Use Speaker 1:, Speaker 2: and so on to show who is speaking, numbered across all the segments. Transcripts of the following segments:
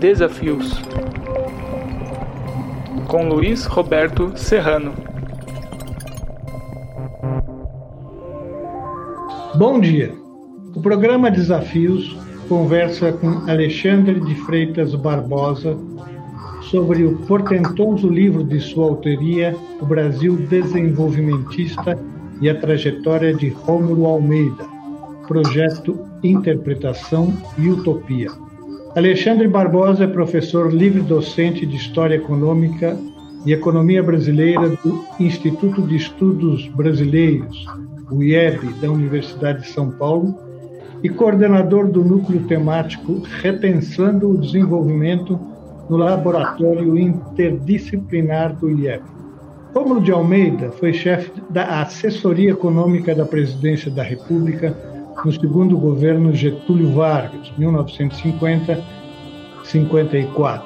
Speaker 1: Desafios com Luiz Roberto Serrano.
Speaker 2: Bom dia. O programa Desafios conversa com Alexandre de Freitas Barbosa sobre o portentoso livro de sua autoria, O Brasil Desenvolvimentista e a Trajetória de Rômulo Almeida, projeto Interpretação e Utopia. Alexandre Barbosa é professor livre-docente de História Econômica e Economia Brasileira do Instituto de Estudos Brasileiros, o IEB, da Universidade de São Paulo, e coordenador do núcleo temático Repensando o Desenvolvimento no Laboratório Interdisciplinar do IEB. Rômulo de Almeida foi chefe da Assessoria Econômica da Presidência da República no segundo governo Getúlio Vargas, 1950-54.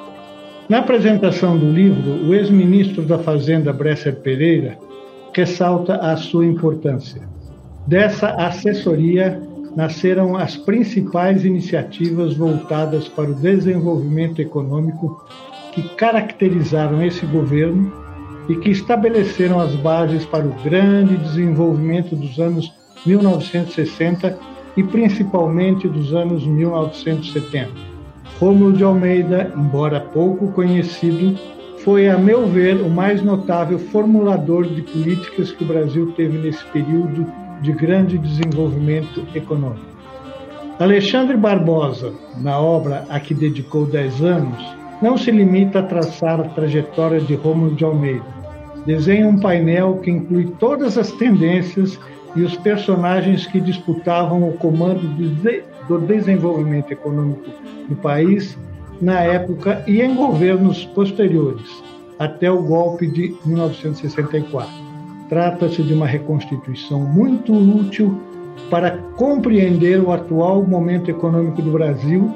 Speaker 2: Na apresentação do livro, o ex-ministro da Fazenda Bresser Pereira ressalta a sua importância. Dessa assessoria nasceram as principais iniciativas voltadas para o desenvolvimento econômico que caracterizaram esse governo e que estabeleceram as bases para o grande desenvolvimento dos anos 1960 e principalmente dos anos 1970. Rômulo de Almeida, embora pouco conhecido, foi, a meu ver, o mais notável formulador de políticas que o Brasil teve nesse período de grande desenvolvimento econômico. Alexandre Barbosa, na obra a que dedicou dez anos, não se limita a traçar a trajetória de Rômulo de Almeida desenha um painel que inclui todas as tendências e os personagens que disputavam o comando do desenvolvimento econômico do país na época e em governos posteriores, até o golpe de 1964. Trata-se de uma reconstituição muito útil para compreender o atual momento econômico do Brasil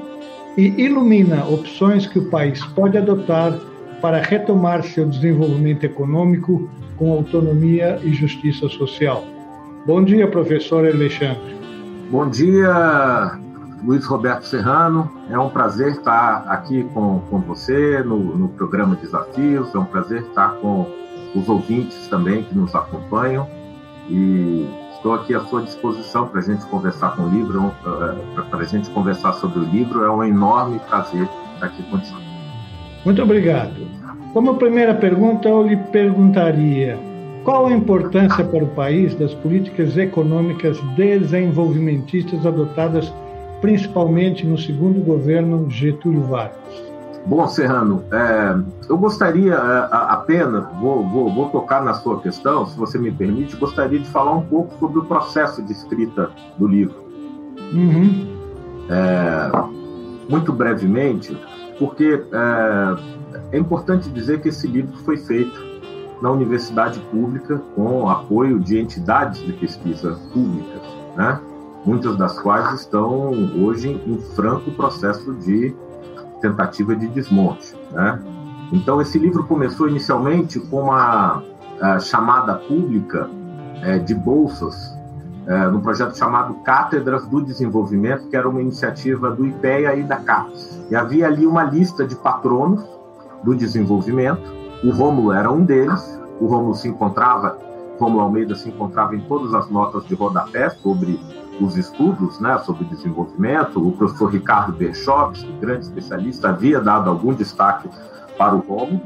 Speaker 2: e ilumina opções que o país pode adotar para retomar seu desenvolvimento econômico com autonomia e justiça social. Bom dia, professor Alexandre.
Speaker 3: Bom dia, Luiz Roberto Serrano. É um prazer estar aqui com, com você no, no programa Desafios. É um prazer estar com os ouvintes também que nos acompanham. E estou aqui à sua disposição para a gente conversar com o livro, é para a gente conversar sobre o livro. É um enorme prazer estar aqui contigo.
Speaker 2: Muito obrigado. Como primeira pergunta, eu lhe perguntaria qual a importância para o país das políticas econômicas desenvolvimentistas adotadas principalmente no segundo governo Getúlio Vargas?
Speaker 3: Bom, Serrano, é, eu gostaria é, apenas, vou, vou, vou, tocar na sua questão, se você me permite, gostaria de falar um pouco sobre o processo de escrita do livro. Uhum. É, muito brevemente, porque é, é importante dizer que esse livro foi feito na universidade pública com apoio de entidades de pesquisa públicas, né? muitas das quais estão hoje em franco processo de tentativa de desmonte. Né? Então, esse livro começou inicialmente com uma chamada pública é, de bolsas é, no projeto chamado Cátedras do Desenvolvimento, que era uma iniciativa do IPEA e da CAPES. E havia ali uma lista de patronos do desenvolvimento. O Rômulo era um deles. O Rômulo se encontrava, Rômulo Almeida se encontrava em todas as notas de rodapé sobre os estudos, né, sobre desenvolvimento. O professor Ricardo Berchops, grande especialista, havia dado algum destaque para o Rômulo.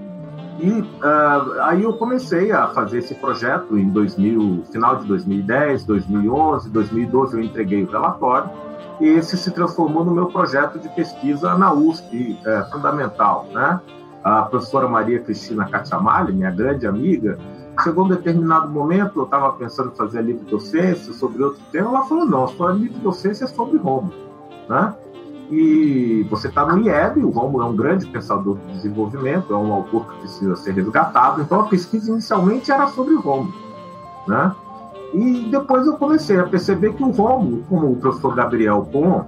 Speaker 3: E uh, aí eu comecei a fazer esse projeto em 2000, final de 2010, 2011, 2012 eu entreguei o relatório e esse se transformou no meu projeto de pesquisa na USP, é, fundamental, né? A professora Maria Cristina Cacciamalli, minha grande amiga, chegou um determinado momento, eu estava pensando em fazer livre docência sobre outro tema, ela falou, não, sua livre docência é sobre Roma, né? E você está no IEB, o Romulo é um grande pensador de desenvolvimento, é um autor que precisa ser resgatado. Então a pesquisa inicialmente era sobre o Romulo. Né? E depois eu comecei a perceber que o Romulo, como o professor Gabriel Pon,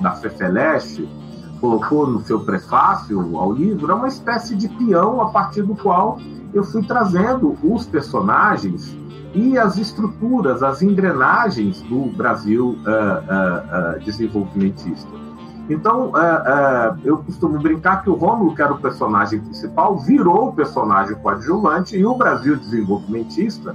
Speaker 3: da FEFELESTE, colocou no seu prefácio ao livro, é uma espécie de peão a partir do qual eu fui trazendo os personagens e as estruturas, as engrenagens do Brasil uh, uh, uh, desenvolvimentista. Então, eu costumo brincar que o Rômulo, que era o personagem principal, virou o personagem coadjuvante e o Brasil desenvolvimentista,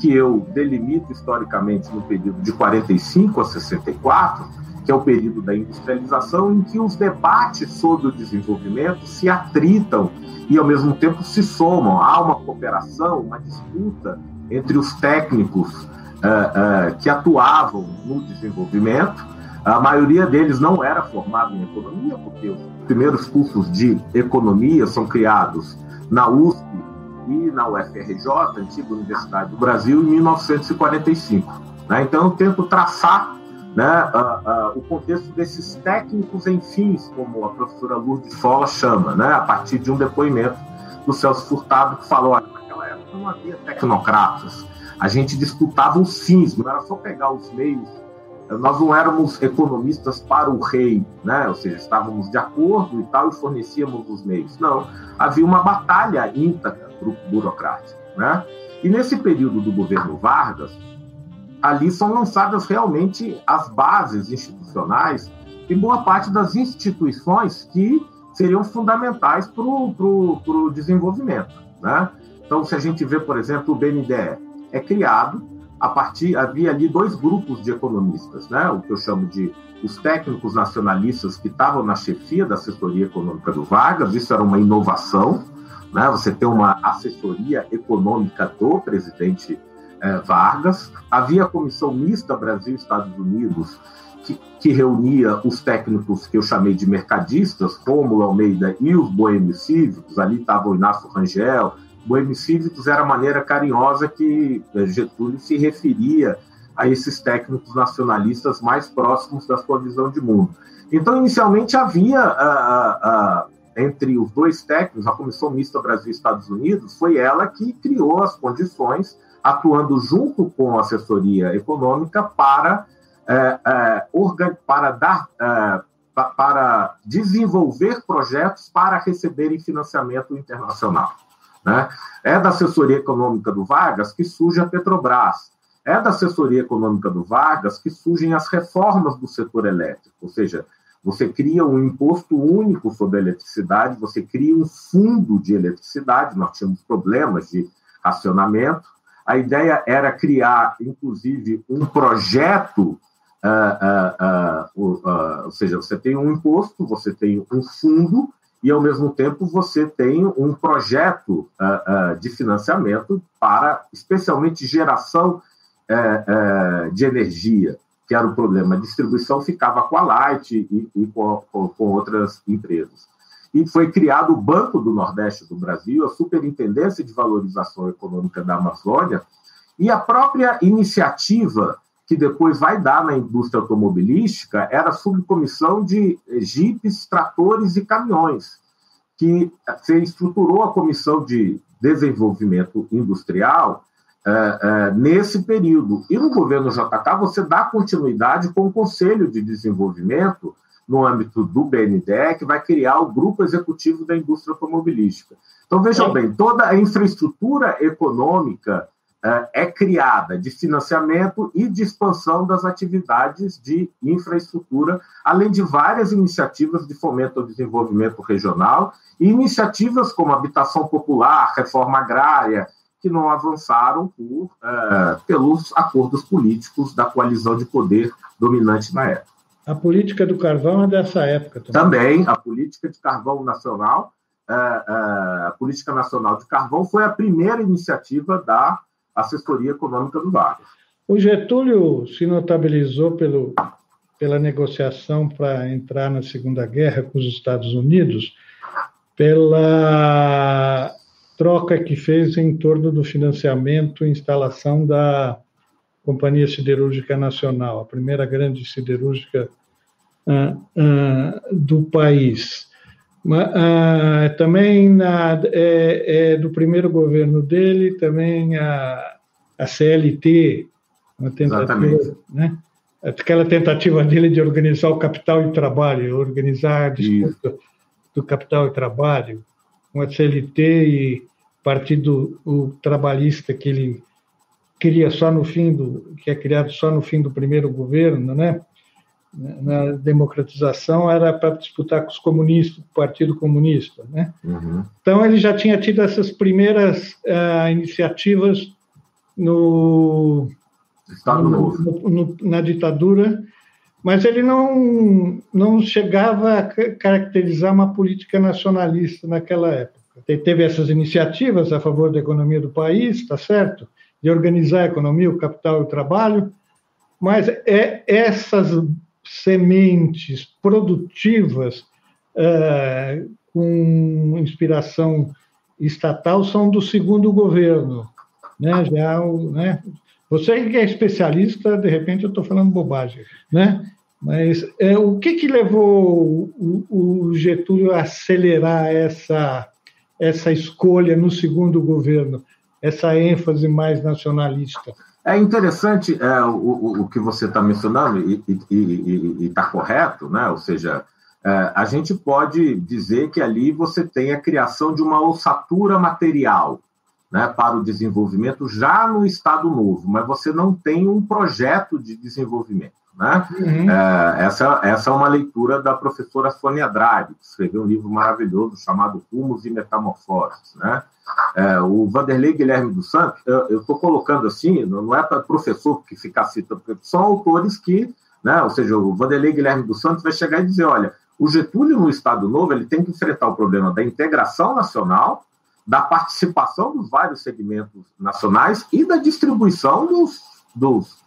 Speaker 3: que eu delimito historicamente no período de 45 a 64, que é o período da industrialização, em que os debates sobre o desenvolvimento se atritam e, ao mesmo tempo, se somam. Há uma cooperação, uma disputa entre os técnicos uh, uh, que atuavam no desenvolvimento a maioria deles não era formada em economia, porque os primeiros cursos de economia são criados na USP e na UFRJ, antiga Universidade do Brasil, em 1945. Né? Então, eu tento traçar né, uh, uh, o contexto desses técnicos em fins, como a professora Lourdes Fola chama, né, a partir de um depoimento do Celso Furtado, que falou: naquela época não havia tecnocratas, a gente disputava os fins, não era só pegar os meios nós não éramos economistas para o rei, né? ou seja, estávamos de acordo e tal e fornecíamos os meios. Não, havia uma batalha íntegra burocrática. Né? E nesse período do governo Vargas, ali são lançadas realmente as bases institucionais e boa parte das instituições que seriam fundamentais para o desenvolvimento. Né? Então, se a gente vê, por exemplo, o BNDE, é criado a partir havia ali dois grupos de economistas, né? O que eu chamo de os técnicos nacionalistas que estavam na chefia da assessoria econômica do Vargas. Isso era uma inovação, né? Você ter uma assessoria econômica do presidente eh, Vargas. Havia a comissão mista Brasil-Estados Unidos que, que, reunia os técnicos que eu chamei de mercadistas, Rômulo Almeida e os boêmios cívicos. Ali estava o Inácio Rangel, Boêmios Cívicos era a maneira carinhosa que eh, Getúlio se referia a esses técnicos nacionalistas mais próximos da sua visão de mundo. Então, inicialmente, havia entre os dois técnicos, a Comissão Mista Brasil-Estados Unidos, foi ela que criou as condições, atuando junto com a assessoria econômica, para, é, é, para dar. É, para desenvolver projetos para receberem financiamento internacional. Né? É da assessoria econômica do Vargas que surge a Petrobras. É da assessoria econômica do Vargas que surgem as reformas do setor elétrico, ou seja, você cria um imposto único sobre a eletricidade, você cria um fundo de eletricidade, nós tínhamos problemas de racionamento. A ideia era criar, inclusive, um projeto, uh, uh, uh, ou seja, você tem um imposto, você tem um fundo, e, ao mesmo tempo, você tem um projeto uh, uh, de financiamento para, especialmente, geração uh, de energia, que era o problema. A distribuição ficava com a Light e, e com, com, outras empresas. E foi criado o Banco do Nordeste do Brasil, a Superintendência de Valorização Econômica da Amazônia, e a própria iniciativa que depois vai dar na indústria automobilística era a subcomissão de jipes, tratores e caminhões, que se estruturou a comissão de desenvolvimento industrial é, é, nesse período. E no governo JK, você dá continuidade com o Conselho de Desenvolvimento, no âmbito do BNDE, que vai criar o Grupo Executivo da Indústria Automobilística. Então, vejam bem, toda a infraestrutura econômica é, é criada de financiamento e de expansão das atividades de infraestrutura, além de várias iniciativas de fomento ao desenvolvimento regional e iniciativas como habitação popular, reforma agrária, que não avançaram por, é, pelos acordos políticos da coalizão de poder dominante na época.
Speaker 2: A política do carvão é dessa época
Speaker 3: também. Também, a política de carvão nacional, é, é, a política nacional de carvão foi a primeira iniciativa da assessoria econômica do Vargas.
Speaker 2: O Getúlio se notabilizou pelo, pela negociação para entrar na Segunda Guerra com os Estados Unidos, pela troca que fez em torno do financiamento e instalação da Companhia Siderúrgica Nacional, a primeira grande siderúrgica uh, uh, do país. Uh, também na, é, é, do primeiro governo dele, também a, a CLT, uma tentativa, né? aquela tentativa dele de organizar o capital e o trabalho, organizar a disputa Isso. do capital e trabalho, com a CLT e partido o trabalhista que ele cria só no fim do que é criado só no fim do primeiro governo, né? na democratização era para disputar com os comunistas, com o Partido Comunista. Né? Uhum. Então, ele já tinha tido essas primeiras uh, iniciativas no,
Speaker 3: Estado no,
Speaker 2: no, na ditadura, mas ele não, não chegava a caracterizar uma política nacionalista naquela época. Ele teve essas iniciativas a favor da economia do país, está certo? De organizar a economia, o capital e o trabalho, mas é essas sementes produtivas é, com inspiração estatal são do segundo governo, né? Já o, né? Você que é especialista, de repente eu estou falando bobagem, né? Mas é, o que, que levou o, o, Getúlio a acelerar essa, essa escolha no segundo governo, essa ênfase mais nacionalista?
Speaker 3: É interessante é, o, o que você está mencionando e está correto, né? ou seja, é, a gente pode dizer que ali você tem a criação de uma ossatura material né, para o desenvolvimento já no Estado Novo, mas você não tem um projeto de desenvolvimento. Né? Uhum. É, essa, essa é uma leitura da professora Sônia Andrade, que escreveu um livro maravilhoso chamado Rumos e Metamorfoses. Né? É, o Vanderlei Guilherme dos Santos, eu estou colocando assim, não é para professor que ficar citando, porque são autores que, né, ou seja, o Vanderlei Guilherme dos Santos vai chegar e dizer, olha, o Getúlio no Estado Novo ele tem que enfrentar o problema da integração nacional, da participação dos vários segmentos nacionais e da distribuição dos, dos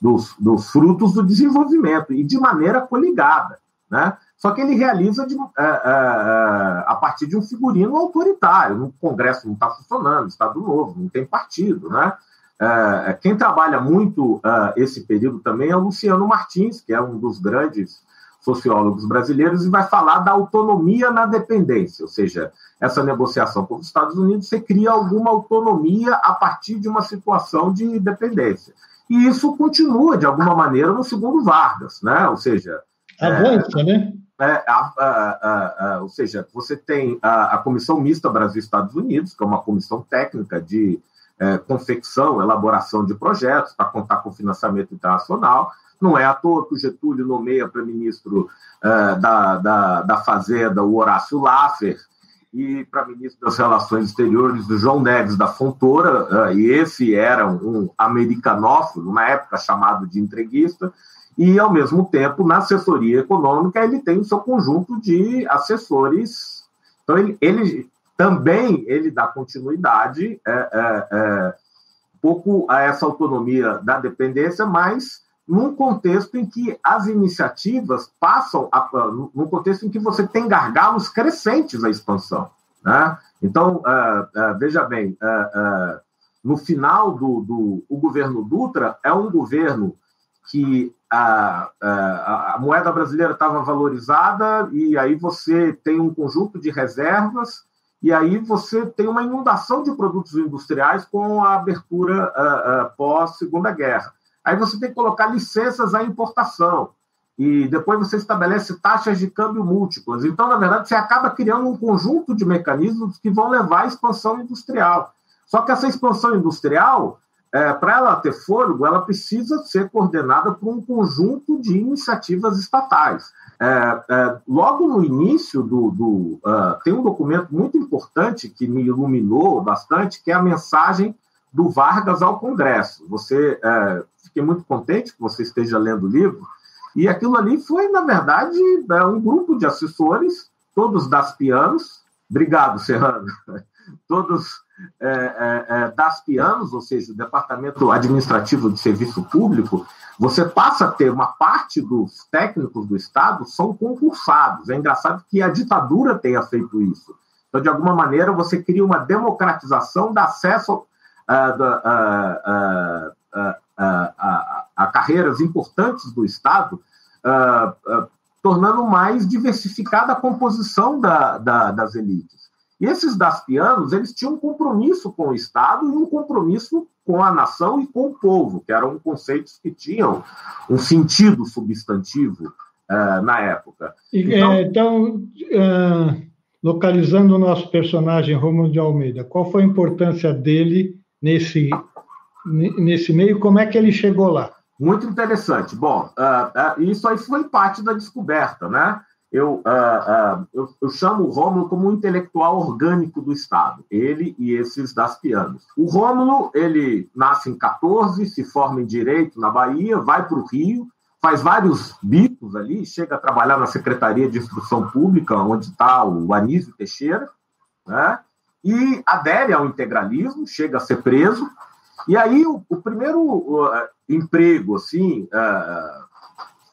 Speaker 3: dos, dos frutos do desenvolvimento e de maneira coligada, né? Só que ele realiza de, é, é, a partir de um figurino autoritário. O Congresso não está funcionando, Estado Novo, não tem partido. Né? Quem trabalha muito esse período também é o Luciano Martins, que é um dos grandes sociólogos brasileiros, e vai falar da autonomia na dependência, ou seja, essa negociação com os Estados Unidos, você cria alguma autonomia a partir de uma situação de dependência. E isso continua, de alguma maneira, no segundo Vargas, né? ou seja...
Speaker 2: Avança,
Speaker 3: é,
Speaker 2: né?
Speaker 3: É, a, a, a, ou seja, você tem a, Comissão Mista Brasil-Estados Unidos, que é uma comissão técnica de é, confecção, elaboração de projetos para contar com financiamento internacional. Não é à toa que o Getúlio nomeia para ministro é, da, da, da Fazenda o Horácio Laffer, e para ministro das Relações Exteriores, do João Neves da Fontoura, uh, e esse era um americanófilo, na época chamado de entreguista, e, ao mesmo tempo, na assessoria econômica, ele tem o seu conjunto de assessores. Então, ele, ele também ele dá continuidade é, é, é, pouco a essa autonomia da dependência, mas num contexto em que as iniciativas passam, a, num contexto em que você tem gargalos crescentes à expansão. Né? Então, uh, uh, veja bem, uh, no final do, do o governo Dutra é um governo que a, a, a moeda brasileira estava valorizada e aí você tem um conjunto de reservas e aí você tem uma inundação de produtos industriais com a abertura pós Segunda Guerra. Aí você tem que colocar licenças à importação. E depois você estabelece taxas de câmbio múltiplas. Então, na verdade, você acaba criando um conjunto de mecanismos que vão levar à expansão industrial. Só que essa expansão industrial, é, para ela ter fôlego, ela precisa ser coordenada por um conjunto de iniciativas estatais. É, é, logo no início do. do uh, tem um documento muito importante que me iluminou bastante, que é a mensagem do Vargas ao Congresso. Você é, fiquei muito contente que você esteja lendo o livro. E aquilo ali foi, na verdade, é, um grupo de assessores, todos das pianos. Obrigado, Serrano. Todos é, é, é, das pianos, ou seja, Departamento Administrativo de Serviço Público, você passa a ter uma parte dos técnicos do Estado são concursados. É engraçado que a ditadura tenha feito isso. Então, de alguma maneira, você cria uma democratização do acesso uh, a, a, carreiras importantes do Estado, tornando mais diversificada a composição da, da, das elites. E esses das pianos, eles tinham um compromisso com o Estado e um compromisso com a nação e com o povo, que eram conceitos que tinham um sentido substantivo uh, na época.
Speaker 2: Então, é, então uh, localizando o nosso personagem Romulo de Almeida, qual foi a importância dele nesse nesse meio, como é que ele chegou lá?
Speaker 3: Muito interessante. Bom, uh, uh, isso aí foi parte da descoberta, né? Eu, uh, eu, eu, chamo o Rômulo como um intelectual orgânico do Estado, ele e esses das pianos. O Rômulo, ele nasce em 14, se forma em Direito na Bahia, vai para o Rio, faz vários bicos ali, chega a trabalhar na Secretaria de Instrução Pública, onde está o Anísio Teixeira, né? E adere ao integralismo, chega a ser preso, e aí o, o primeiro uh, emprego, assim, uh,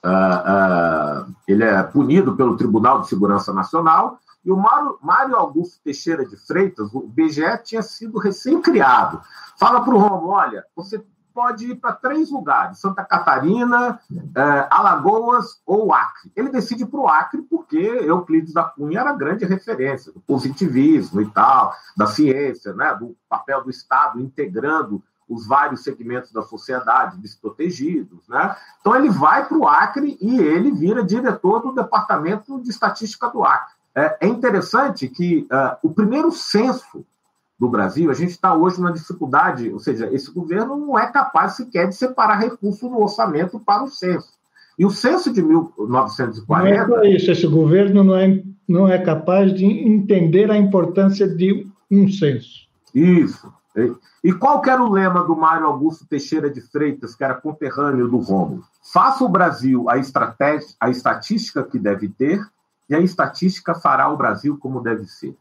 Speaker 3: uh, ele é punido pelo Tribunal de Segurança Nacional, e o Mário, Mário Augusto Teixeira de Freitas, o BGE tinha sido recém-criado. Fala para o Romo, olha, você pode ir para três lugares: Santa Catarina, eh, Alagoas ou Acre. Ele decide para o Acre porque Euclides da Cunha era grande referência do positivismo e tal, da ciência, né, do papel do Estado integrando os vários segmentos da sociedade desprotegidos. Né? Então, ele vai para o Acre e ele vira diretor do Departamento de Estatística do Acre. É, é interessante que uh, o primeiro censo do Brasil, a gente está hoje numa dificuldade, ou seja, esse governo não é capaz sequer de separar recursos no orçamento para o censo. E o censo de 1940.
Speaker 2: Não é isso, esse governo não é, não é capaz de entender a importância de um censo.
Speaker 3: Isso. E qual era o lema do Mário Augusto Teixeira de Freitas, que era conterrâneo do Rômulo? Faça o Brasil a, estratégia, a estatística que deve ter, e a estatística fará o Brasil como deve ser.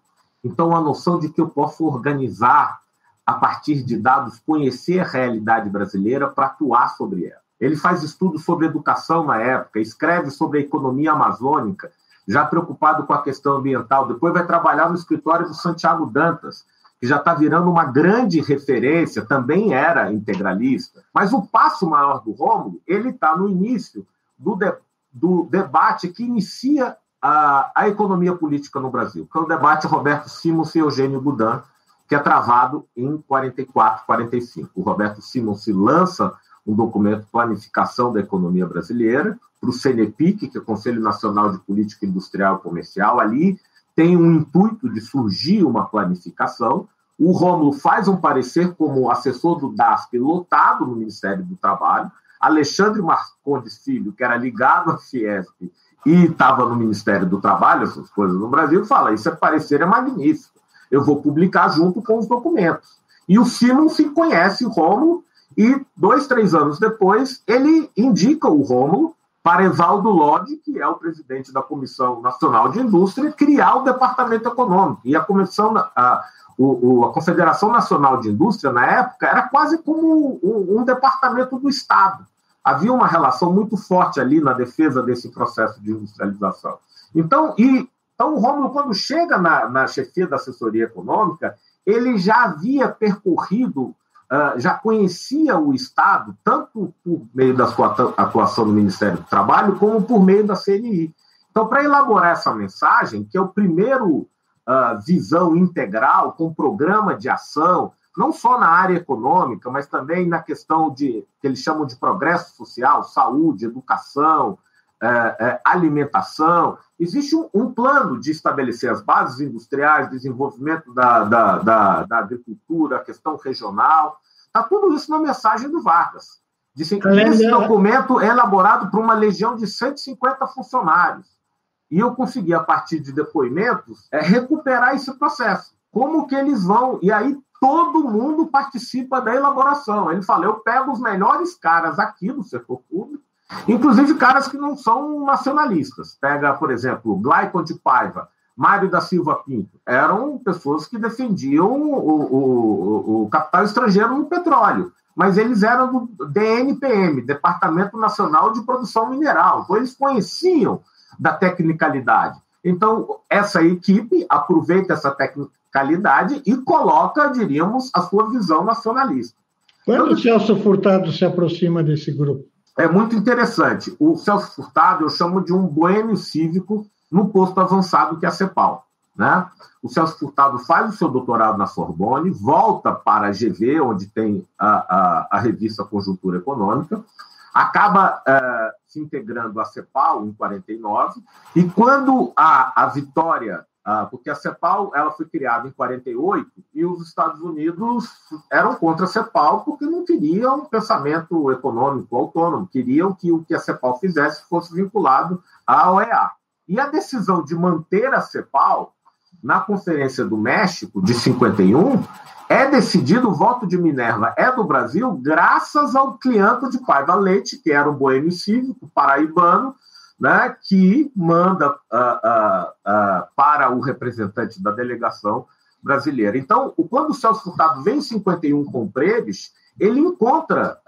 Speaker 3: Então, a noção de que eu posso organizar a partir de dados, conhecer a realidade brasileira para atuar sobre ela. Ele faz estudos sobre educação na época, escreve sobre a economia amazônica, já preocupado com a questão ambiental. Depois vai trabalhar no escritório do Santiago Dantas, que já está virando uma grande referência, também era integralista. Mas o passo maior do Rômulo, ele está no início do, de, do debate que inicia a, a economia política no Brasil, que é o debate Roberto Simons e Eugênio Budan, que é travado em 44, 45. O Roberto Simons se lança um documento Planificação da Economia Brasileira para o CNEPIC, que é o Conselho Nacional de Política Industrial e Comercial. Ali tem um intuito de surgir uma planificação. O Rômulo faz um parecer como assessor do DASP lotado no Ministério do Trabalho. Alexandre Marcondes Filho, que era ligado à Fiesp e estava no Ministério do Trabalho, essas coisas no Brasil, fala: Isso é parecer é magnífico, eu vou publicar junto com os documentos. E o Simon se conhece o Rômulo, e dois, três anos depois, ele indica o Rômulo para Evaldo Lodi, que é o presidente da Comissão Nacional de Indústria, criar o Departamento Econômico. E a Comissão, a, a Confederação Nacional de Indústria, na época, era quase como um, um departamento do Estado havia uma relação muito forte ali na defesa desse processo de industrialização. Então, e, então o Rômulo, quando chega na, na chefia da assessoria econômica, ele já havia percorrido, uh, já conhecia o Estado, tanto por meio da sua atuação no Ministério do Trabalho, como por meio da CNI. Então, para elaborar essa mensagem, que é o primeiro uh, visão integral, com programa de ação, não só na área econômica, mas também na questão de que eles chamam de progresso social, saúde, educação, é, é, alimentação. Existe um, um, plano de estabelecer as bases industriais, desenvolvimento da, da, da, da agricultura, a questão regional. Está tudo isso na mensagem do Vargas. Dizem que esse documento é elaborado por uma legião de 150 funcionários. E eu consegui, a partir de depoimentos, é, recuperar esse processo. Como que eles vão. E aí todo mundo participa da elaboração. Ele fala: eu pego os melhores caras aqui do setor público, inclusive caras que não são nacionalistas. Pega, por exemplo, Glaicon de Paiva, Mário da Silva Pinto. Eram pessoas que defendiam o, o, o capital estrangeiro no petróleo. Mas eles eram do DNPM, Departamento Nacional de Produção Mineral. Então, eles conheciam da tecnicalidade. Então, essa equipe aproveita essa tecnicalidade calidade e coloca, diríamos, a sua visão nacionalista.
Speaker 2: Quando então, o Celso Furtado se aproxima desse grupo?
Speaker 3: É muito interessante. O Celso Furtado eu chamo de um boêmio cívico no posto avançado que é a CEPAL. Né? O Celso Furtado faz o seu doutorado na Sorbonne, volta para a GV, onde tem a, a, a revista Conjuntura Econômica, acaba uh, se integrando à CEPAL em 49, e quando a, a Vitória porque a CEPAL ela foi criada em 48 e os Estados Unidos eram contra a CEPAL porque não queriam um pensamento econômico autônomo, queriam que o que a CEPAL fizesse fosse vinculado à OEA. E a decisão de manter a CEPAL na Conferência do México de 51 é decidido o voto de Minerva é do Brasil graças ao cliente de Paiva Leite, que era um boêmio cívico paraibano, né, que manda uh, uh, uh, para o representante da delegação brasileira. Então, quando o Celso Furtado vem em 51 com o Preves, ele encontra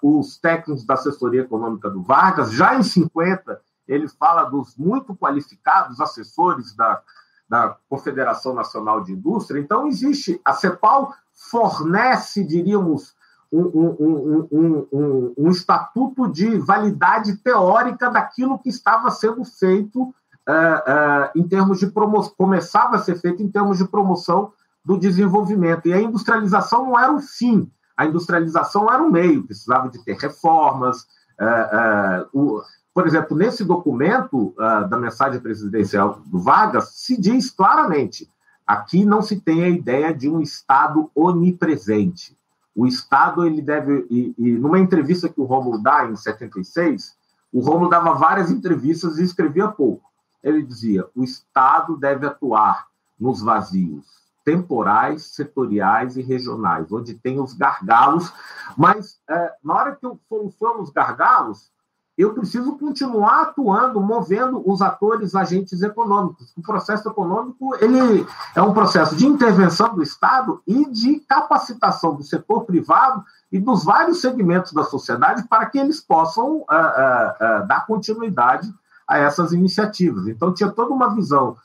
Speaker 3: os técnicos da assessoria econômica do Vargas, já em 50, ele fala dos muito qualificados assessores da, da Confederação Nacional de Indústria. Então, existe, a CEPAL fornece, diríamos, um, um, um, um, estatuto de validade teórica daquilo que estava sendo feito uh, uh, em termos de promoção, começava a ser feito em termos de promoção do desenvolvimento. E a industrialização não era o fim, a industrialização era o meio, precisava de ter reformas. Uh, o, por exemplo, nesse documento da mensagem presidencial do Vargas, se diz claramente: aqui não se tem a ideia de um Estado onipresente o Estado, ele deve. E, e numa entrevista que o Rômulo dá em 76, o Rômulo dava várias entrevistas e escrevia pouco. Ele dizia: o Estado deve atuar nos vazios temporais, setoriais e regionais, onde tem os gargalos, mas é, na hora que eu soluciono os gargalos, eu preciso continuar atuando, movendo os atores, agentes econômicos. O processo econômico ele é um processo de intervenção do Estado e de capacitação do setor privado e dos vários segmentos da sociedade para que eles possam uh, uh, uh, dar continuidade a essas iniciativas. Então, tinha toda uma visão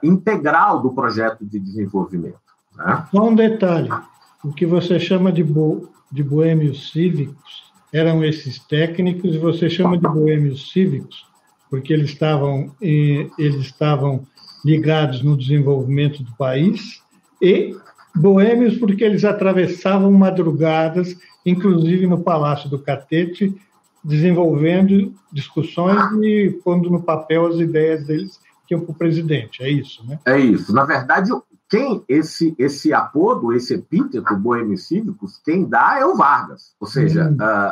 Speaker 3: integral do projeto de desenvolvimento.
Speaker 2: Né? Só um detalhe: o que você chama de, bo de boêmios cívicos eram esses técnicos, você chama de boêmios cívicos, porque eles estavam, eles estavam ligados no desenvolvimento do país, e boêmios porque eles atravessavam madrugadas, inclusive no Palácio do Catete, desenvolvendo discussões e pondo no papel as ideias deles que iam para o presidente. É isso, né?
Speaker 3: É isso. Na verdade, quem esse esse apodo, esse epíteto boêmios cívicos, quem dá é o Vargas. Ou seja,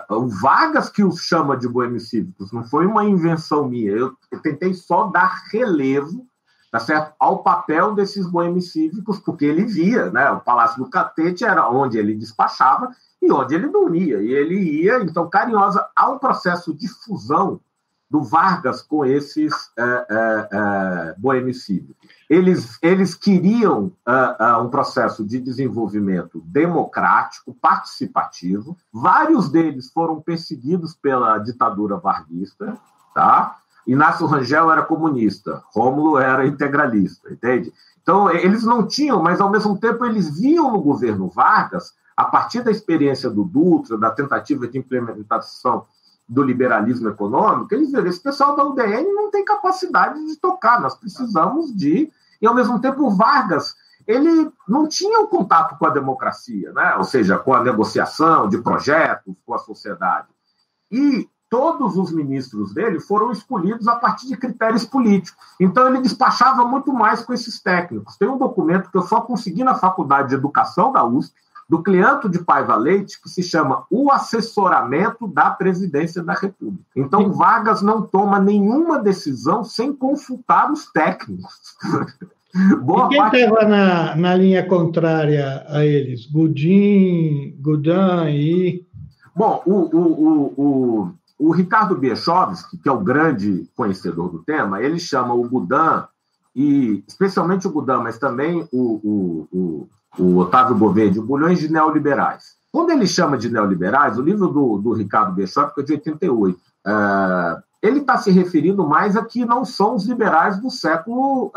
Speaker 3: uh, o Vargas que os chama de boêmios cívicos, não foi uma invenção minha. Eu, eu tentei só dar relevo tá certo? ao papel desses boêmios cívicos, porque ele via, né? o Palácio do Catete era onde ele despachava e onde ele dormia. E ele ia, então, carinhosa, um processo de fusão do Vargas com esses é, é, boêmios cívicos. Eles, eles queriam uh, uh, um processo de desenvolvimento democrático, participativo. Vários deles foram perseguidos pela ditadura varguista, tá? Inácio Rangel era comunista, Rômulo era integralista, entende? Então, eles não tinham, mas ao mesmo tempo eles viam no governo Vargas, a partir da experiência do Dutra, da tentativa de implementação do liberalismo econômico, eles viram, esse pessoal da UDN não tem capacidade de tocar, nós precisamos de... E, ao mesmo tempo, Vargas, ele não tinha o um contato com a democracia, né? ou seja, com a negociação de projetos com a sociedade. E todos os ministros dele foram escolhidos a partir de critérios políticos. Então, ele despachava muito mais com esses técnicos. Tem um documento que eu só consegui na Faculdade de Educação da USP, do Cleanto de Paiva Leite, que se chama O Assessoramento da Presidência da República. Então, Vargas não toma nenhuma decisão sem consultar os técnicos.
Speaker 2: Boa e quem parte... estava na, na linha contrária a eles? Gudim, Gudan e.
Speaker 3: Bom, o, o, o, o, o Ricardo Biechovski, que é o grande conhecedor do tema, ele chama o Gudan, e especialmente o Gudan, mas também o, o, o o Otávio Gouveia, de Bulhões de Neoliberais. Quando ele chama de neoliberais, o livro do, do Ricardo Bechop, que é de 88, é, ele está se referindo mais a que não são os liberais do século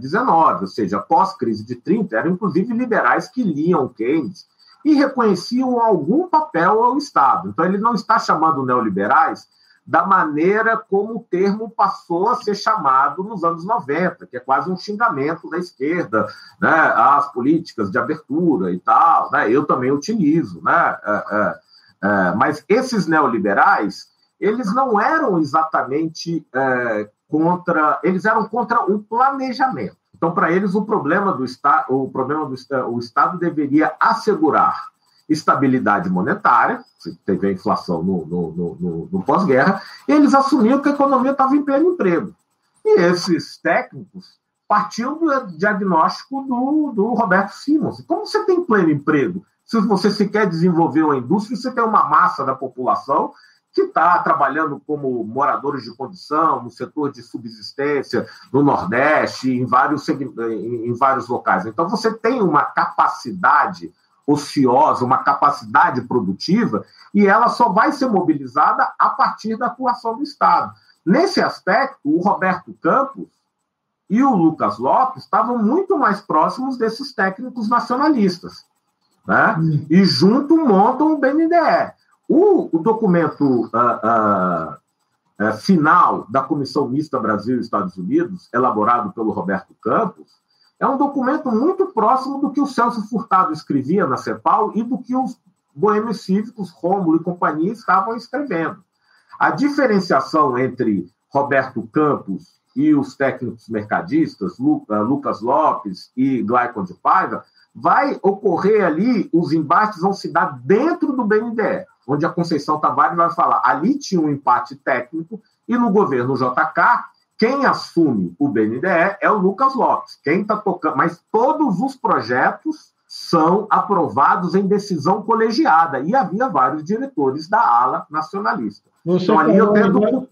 Speaker 3: XIX, uh, uh, ou seja, pós-crise de 30, eram inclusive liberais que liam Keynes e reconheciam algum papel ao Estado. Então, ele não está chamando neoliberais da maneira como o termo passou a ser chamado nos anos 90, que é quase um xingamento da esquerda, né, às políticas de abertura e tal. Né, eu também utilizo, né, é, é, é, mas esses neoliberais eles não eram exatamente é, contra, eles eram contra o planejamento. Então, para eles, o problema do Estado, o problema do o Estado deveria assegurar estabilidade monetária, teve a inflação no, no, no, no pós-guerra, eles assumiam que a economia estava em pleno emprego. E esses técnicos partiam do diagnóstico do, do Roberto Simons. Como você tem pleno emprego? Se você se quer desenvolver uma indústria, você tem uma massa da população que está trabalhando como moradores de condição, no setor de subsistência, no Nordeste, em vários, em vários locais. Então, você tem uma capacidade ociosa, uma capacidade produtiva, e ela só vai ser mobilizada a partir da atuação do Estado. Nesse aspecto, o Roberto Campos e o Lucas Lopes estavam muito mais próximos desses técnicos nacionalistas. Né? E junto montam o BNDE. O, o documento uh, uh, uh, final da Comissão Mista Brasil e Estados Unidos, elaborado pelo Roberto Campos, é um documento muito próximo do que o Celso Furtado escrevia na CEPAL e do que os boêmios cívicos, Rômulo e companhia estavam escrevendo. A diferenciação entre Roberto Campos e os técnicos mercadistas, Lucas Lopes e Glycon de Paiva, vai ocorrer ali, os embates vão se dar dentro do BNDE, onde a Conceição Tavares vai falar, ali tinha um empate técnico, e no governo JK, quem assume o BNDE é o Lucas Lopes, quem está tocando, mas todos os projetos são aprovados em decisão colegiada, e havia vários diretores da ala nacionalista.
Speaker 2: Você, então, ali eu tento...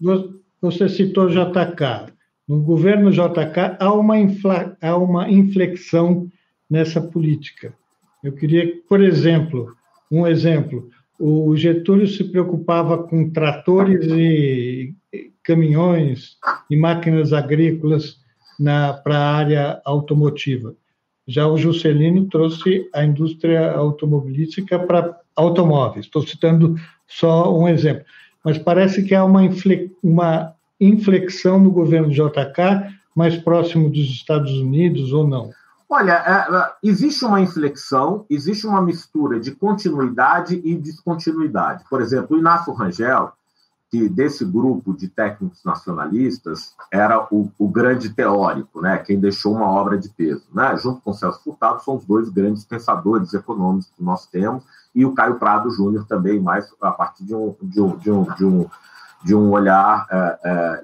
Speaker 2: você citou JK. No governo JK há uma, infla... há uma inflexão nessa política. Eu queria, por exemplo, um exemplo, o Getúlio se preocupava com tratores e caminhões e máquinas agrícolas para a área automotiva. Já o Juscelino trouxe a indústria automobilística para automóveis. Estou citando só um exemplo. Mas parece que há uma, uma inflexão no governo JK mais próximo dos Estados Unidos ou não?
Speaker 3: Olha, é, é, existe uma inflexão, existe uma mistura de continuidade e descontinuidade. Por exemplo, o Inácio Rangel, que desse grupo de técnicos nacionalistas era o, o, grande teórico, né? quem deixou uma obra de peso. Né? Junto com o Celso Furtado, são os dois grandes pensadores econômicos que nós temos, e o Caio Prado Júnior também, mais a partir de um, de um, de um, de um, de um olhar é, é,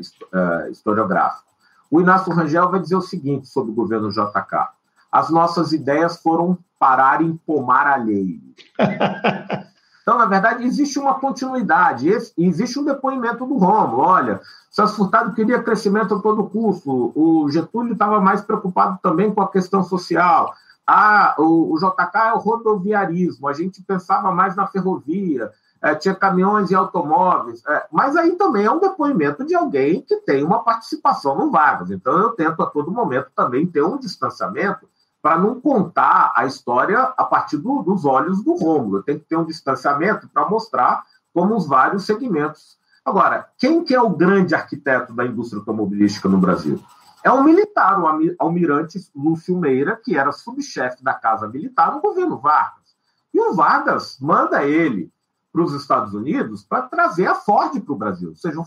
Speaker 3: é historiográfico. O Inácio Rangel vai dizer o seguinte sobre o governo JK as nossas ideias foram parar em pomar alheio. Então, na verdade, existe uma continuidade, existe um depoimento do Romulo. Olha, Celso Furtado queria crescimento a todo custo, o Getúlio estava mais preocupado também com a questão social. Ah, o, o JK é o rodoviarismo, a gente pensava mais na ferrovia, é, tinha caminhões e automóveis. É, mas aí também é um depoimento de alguém que tem uma participação no Vargas. Então, eu tento a todo momento também ter um distanciamento para não contar a história a partir do, dos olhos do Rômulo. Tem que ter um distanciamento para mostrar como os vários segmentos. Agora, quem que é o grande arquiteto da indústria automobilística no Brasil? É um militar, o almirante Lúcio Meira, que era subchefe da Casa Militar no governo Vargas. E o Vargas manda ele para os Estados Unidos para trazer a Ford para o Brasil. Ou seja,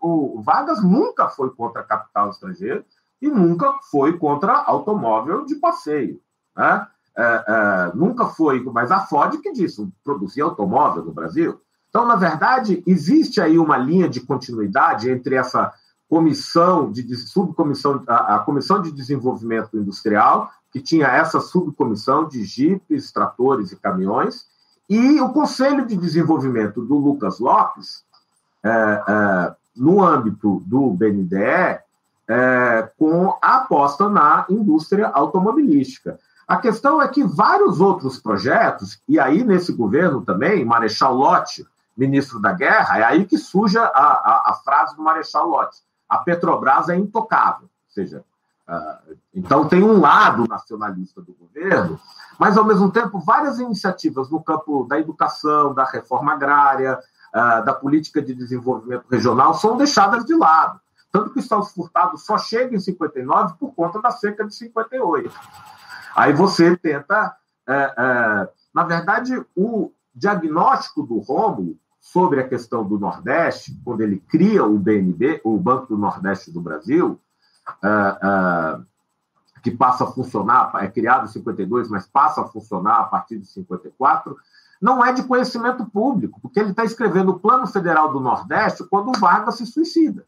Speaker 3: o, Vargas nunca foi contra capital estrangeiro, e nunca foi contra automóvel de passeio. Né? É, é, nunca foi, mas a Ford que disse, produzir automóvel no Brasil. Então, na verdade, existe aí uma linha de continuidade entre essa comissão de subcomissão, a, a comissão de desenvolvimento industrial, que tinha essa subcomissão de jipes, tratores e caminhões, e o Conselho de Desenvolvimento do Lucas Lopes, é, é, no âmbito do BNDE, é, com a aposta na indústria automobilística. A questão é que vários outros projetos, e aí nesse governo também, Marechal Lott, ministro da Guerra, é aí que surge a, a, a frase do Marechal Lott: a Petrobras é intocável. Ou seja, uh, então tem um lado nacionalista do governo, mas ao mesmo tempo várias iniciativas no campo da educação, da reforma agrária, uh, da política de desenvolvimento regional são deixadas de lado. Tanto que o Celso Furtado só chega em 59 por conta da seca de 58. Aí você tenta. É, é, na verdade, o diagnóstico do Rômulo sobre a questão do Nordeste, quando ele cria o BNB, o Banco do Nordeste do Brasil, uh, uh, que passa a funcionar, é criado em 52, mas passa a funcionar a partir de 54, não é de conhecimento público, porque ele está escrevendo o Plano Federal do Nordeste quando o Vargas se suicida.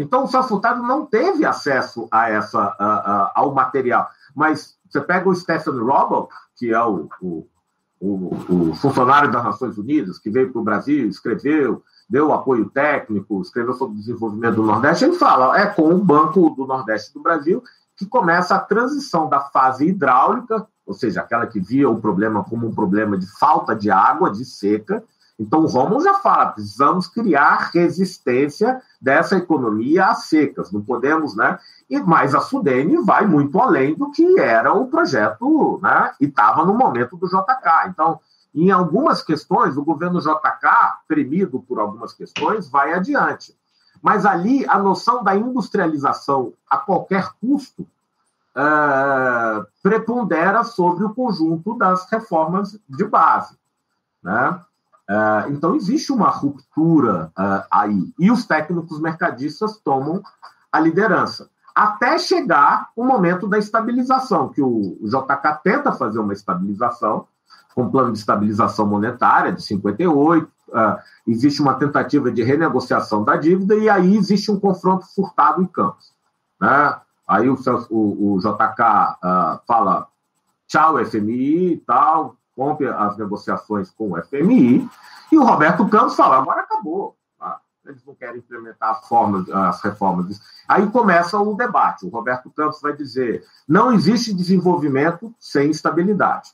Speaker 3: Então, o Celso Furtado não teve acesso a essa, a, a, ao material. Mas você pega o Stephen Robock, que é o, o, o, o funcionário das Nações Unidas, que veio para o Brasil, escreveu, deu apoio técnico, escreveu sobre o desenvolvimento do Nordeste, ele fala, é com o Banco do Nordeste do Brasil que começa a transição da fase hidráulica, ou seja, aquela que via o problema como um problema de falta de água, de seca. Então, o Romulo já fala: precisamos criar resistência dessa economia às secas, não podemos, né? E, mas a Sudene vai muito além do que era o projeto, né? E estava no momento do JK. Então, em algumas questões, o governo JK, premido por algumas questões, vai adiante. Mas ali a noção da industrialização a qualquer custo uh, prepondera sobre o conjunto das reformas de base. Né? Uh, então, existe uma ruptura uh, aí. E os técnicos mercadistas tomam a liderança. Até chegar o momento da estabilização, que o JK tenta fazer uma estabilização, com um plano de estabilização monetária de 58, uh, existe uma tentativa de renegociação da dívida e aí existe um confronto furtado em campos. Né? Aí o, o, o JK fala tchau FMI e tal, rompe as negociações com o FMI, e o Roberto Campos fala, agora acabou. Tá? Eles não querem implementar as, as reformas. Aí começa o debate. O Roberto Campos vai dizer: não existe desenvolvimento sem estabilidade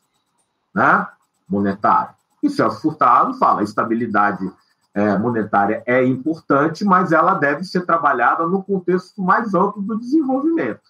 Speaker 3: né? monetária. E Celso Furtado fala: estabilidade é, monetária é importante, mas ela deve ser trabalhada no contexto mais amplo do desenvolvimento.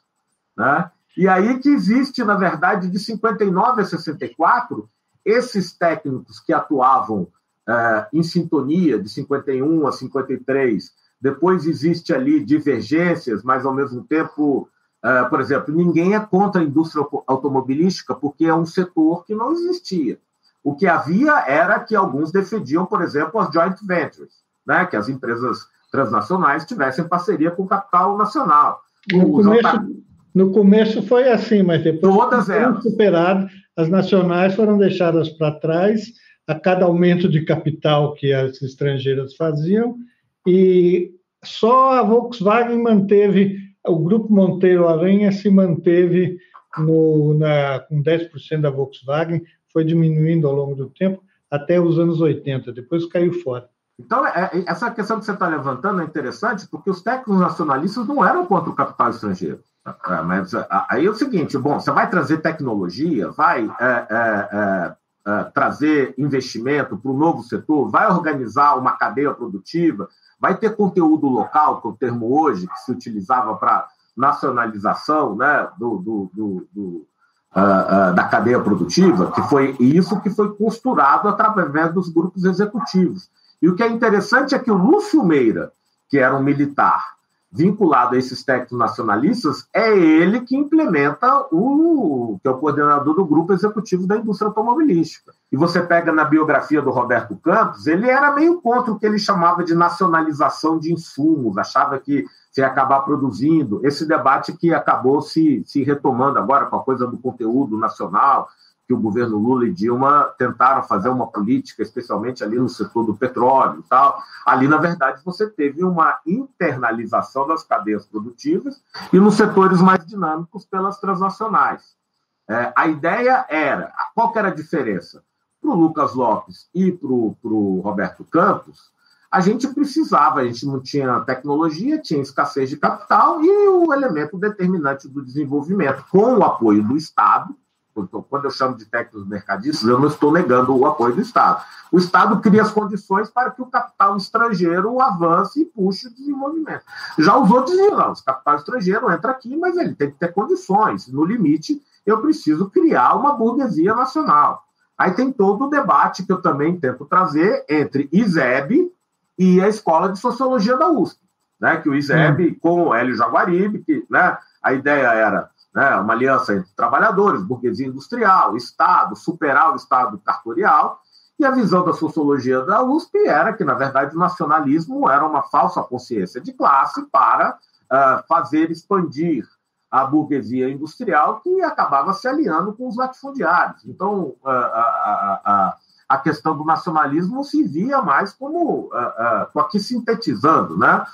Speaker 3: Né? E aí que existe, na verdade, de 59 a 64, esses técnicos que atuavam é, em sintonia, de 51 a 53, depois existe ali divergências, mas ao mesmo tempo, é, por exemplo, ninguém é contra a indústria automobilística porque é um setor que não existia. O que havia era que alguns defendiam, por exemplo, as joint ventures, né? que as empresas transnacionais tivessem parceria com o capital nacional.
Speaker 2: No começo, no começo foi assim, mas depois
Speaker 3: Todas elas.
Speaker 2: superado, as nacionais foram deixadas para trás a cada aumento de capital que as estrangeiras faziam, e só a Volkswagen manteve, o grupo Monteiro Aranha se manteve no, na, com 10% da Volkswagen, foi diminuindo ao longo do tempo até os anos 80, depois caiu fora.
Speaker 3: Então, é, é, essa questão que você está levantando é interessante, porque os técnicos nacionalistas não eram contra o capital estrangeiro. É, mas aí é o seguinte: bom, você vai trazer tecnologia, vai é, é, é trazer investimento para o novo setor, vai organizar uma cadeia produtiva, vai ter conteúdo local, que é o termo hoje que se utilizava para nacionalização né, do, do, do, do uh, uh, da cadeia produtiva, que foi isso que foi costurado através dos grupos executivos. E o que é interessante é que o Lúcio Meira, que era um militar vinculado a esses técnicos nacionalistas, é ele que implementa o que é o coordenador do grupo executivo da indústria automobilística. E você pega na biografia do Roberto Campos, ele era meio contra o que ele chamava de nacionalização de insumos, achava que se acabar produzindo. Esse debate que acabou se, se retomando agora com a coisa do conteúdo nacional, que o governo Lula e Dilma tentaram fazer uma política, especialmente ali no setor do petróleo e tal. Ali, na verdade, você teve uma internalização das cadeias produtivas e nos setores mais dinâmicos pelas transnacionais. É, a ideia era, qual era a diferença? Para o Lucas Lopes e para o Roberto Campos, a gente precisava, a gente não tinha tecnologia, tinha escassez de capital e o elemento determinante do desenvolvimento, com o apoio do Estado. Quando eu chamo de técnicos mercadistas, eu não estou negando o apoio do Estado. O Estado cria as condições para que o capital estrangeiro avance e puxe o desenvolvimento. Já os outros diziam, não, o capital estrangeiro entra aqui, mas ele tem que ter condições. No limite, eu preciso criar uma burguesia nacional. Aí tem todo o debate que eu também tento trazer entre ISEB, e a Escola de Sociologia da USP, né, que o ISEB, hum. com o Hélio Jaguaribe, que né, a ideia era né, uma aliança entre trabalhadores, burguesia industrial, Estado, superar o Estado cartorial, E a visão da sociologia da USP era que, na verdade, o nacionalismo era uma falsa consciência de classe para uh, fazer expandir a burguesia industrial que acabava se aliando com os latifundiários. Então, a, a, a, questão do nacionalismo se via mais como, uh, aqui sintetizando, né?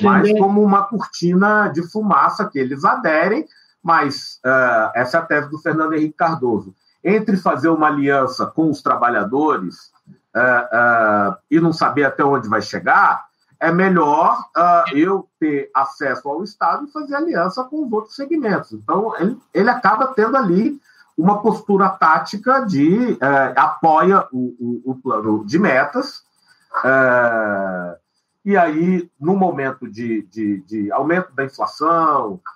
Speaker 3: mais como uma cortina de fumaça que eles aderem, mas essa é a tese do Fernando Henrique Cardoso entre fazer uma aliança com os trabalhadores uh, uh, e não saber até onde vai chegar, é melhor uh, eu ter acesso ao Estado e fazer aliança com os outros segmentos. Então, ele, ele acaba tendo ali uma postura tática de apoia o, o, o, plano de metas. e aí, no momento de, de, de aumento da inflação, uh,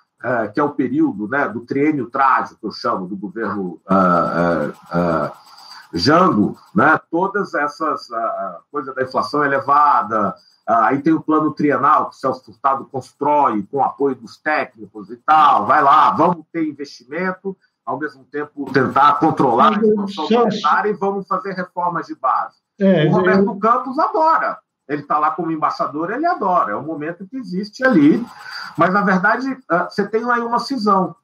Speaker 3: que é o período né, do triênio trágico, que eu chamo, do governo uh, uh, Jango, né, todas essas coisas da inflação elevada, aí tem o plano trienal que o Celso Furtado constrói com apoio dos técnicos e tal, vai lá, vamos ter investimento, ao mesmo tempo tentar controlar a expansão monetária e vamos fazer reformas de base. É, o Roberto eu... Campos adora ele está lá como embaixador, ele adora, é o momento que existe ali. Mas, na verdade, ah, você tem aí uma cisão.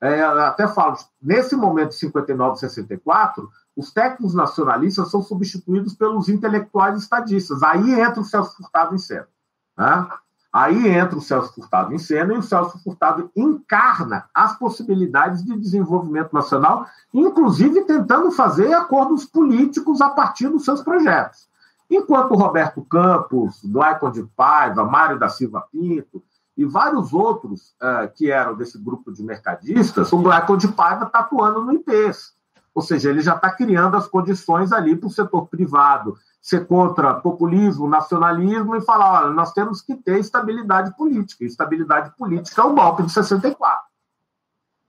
Speaker 3: É, até falo, nesse momento de 59 e 64, os técnicos nacionalistas são substituídos pelos intelectuais estadistas. Aí entra o Celso Furtado em cena. Né? Aí entra o Celso Furtado em cena e o Celso Furtado encarna as possibilidades de desenvolvimento nacional, inclusive tentando fazer acordos políticos a partir dos seus projetos. Enquanto Roberto Campos, Glaicon de Paiva, Mário da Silva Pinto e vários outros uh, que eram desse grupo de mercadistas, o Glaicon de Paiva está atuando no IPES. Ou seja, ele já está criando as condições ali para o setor privado ser contra populismo, nacionalismo e falar: olha, nós temos que ter estabilidade política. Estabilidade política é o golpe de 64.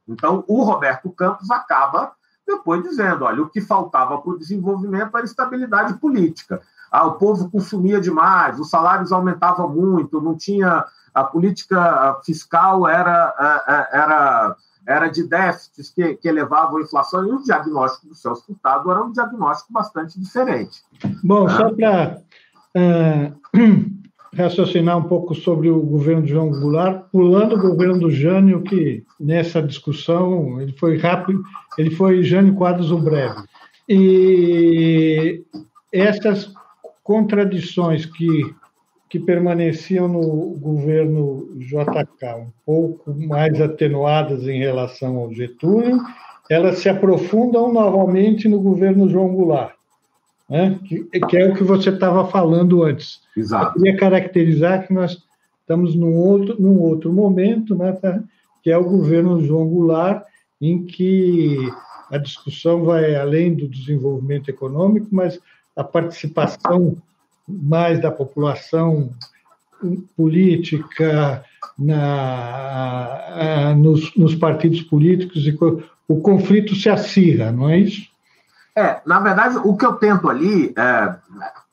Speaker 3: Então, o Roberto Campos acaba depois dizendo: olha, o que faltava para o desenvolvimento era estabilidade política ah, o povo consumia demais, os salários aumentavam muito, não tinha a política fiscal era era era de déficits que, que elevavam a inflação e o diagnóstico do Celso Furtado era um diagnóstico bastante diferente.
Speaker 2: Bom, só para uh, raciocinar um pouco sobre o governo de João Goulart, pulando o governo do Jânio, que nessa discussão ele foi rápido, ele foi Jânio Quadros o Breve. E essas contradições que, que permaneciam no governo JK, um pouco mais atenuadas em relação ao Getúlio, elas se aprofundam novamente no governo João Goulart, né? que, que é o que você estava falando antes.
Speaker 3: Exato.
Speaker 2: Eu queria caracterizar que nós estamos num outro, num outro momento, né, tá? que é o governo João Goulart, em que a discussão vai além do desenvolvimento econômico, mas a participação mais da população política na, nos, nos, partidos políticos e o conflito se acirra, não é isso?
Speaker 3: É, na verdade, o que eu tento ali é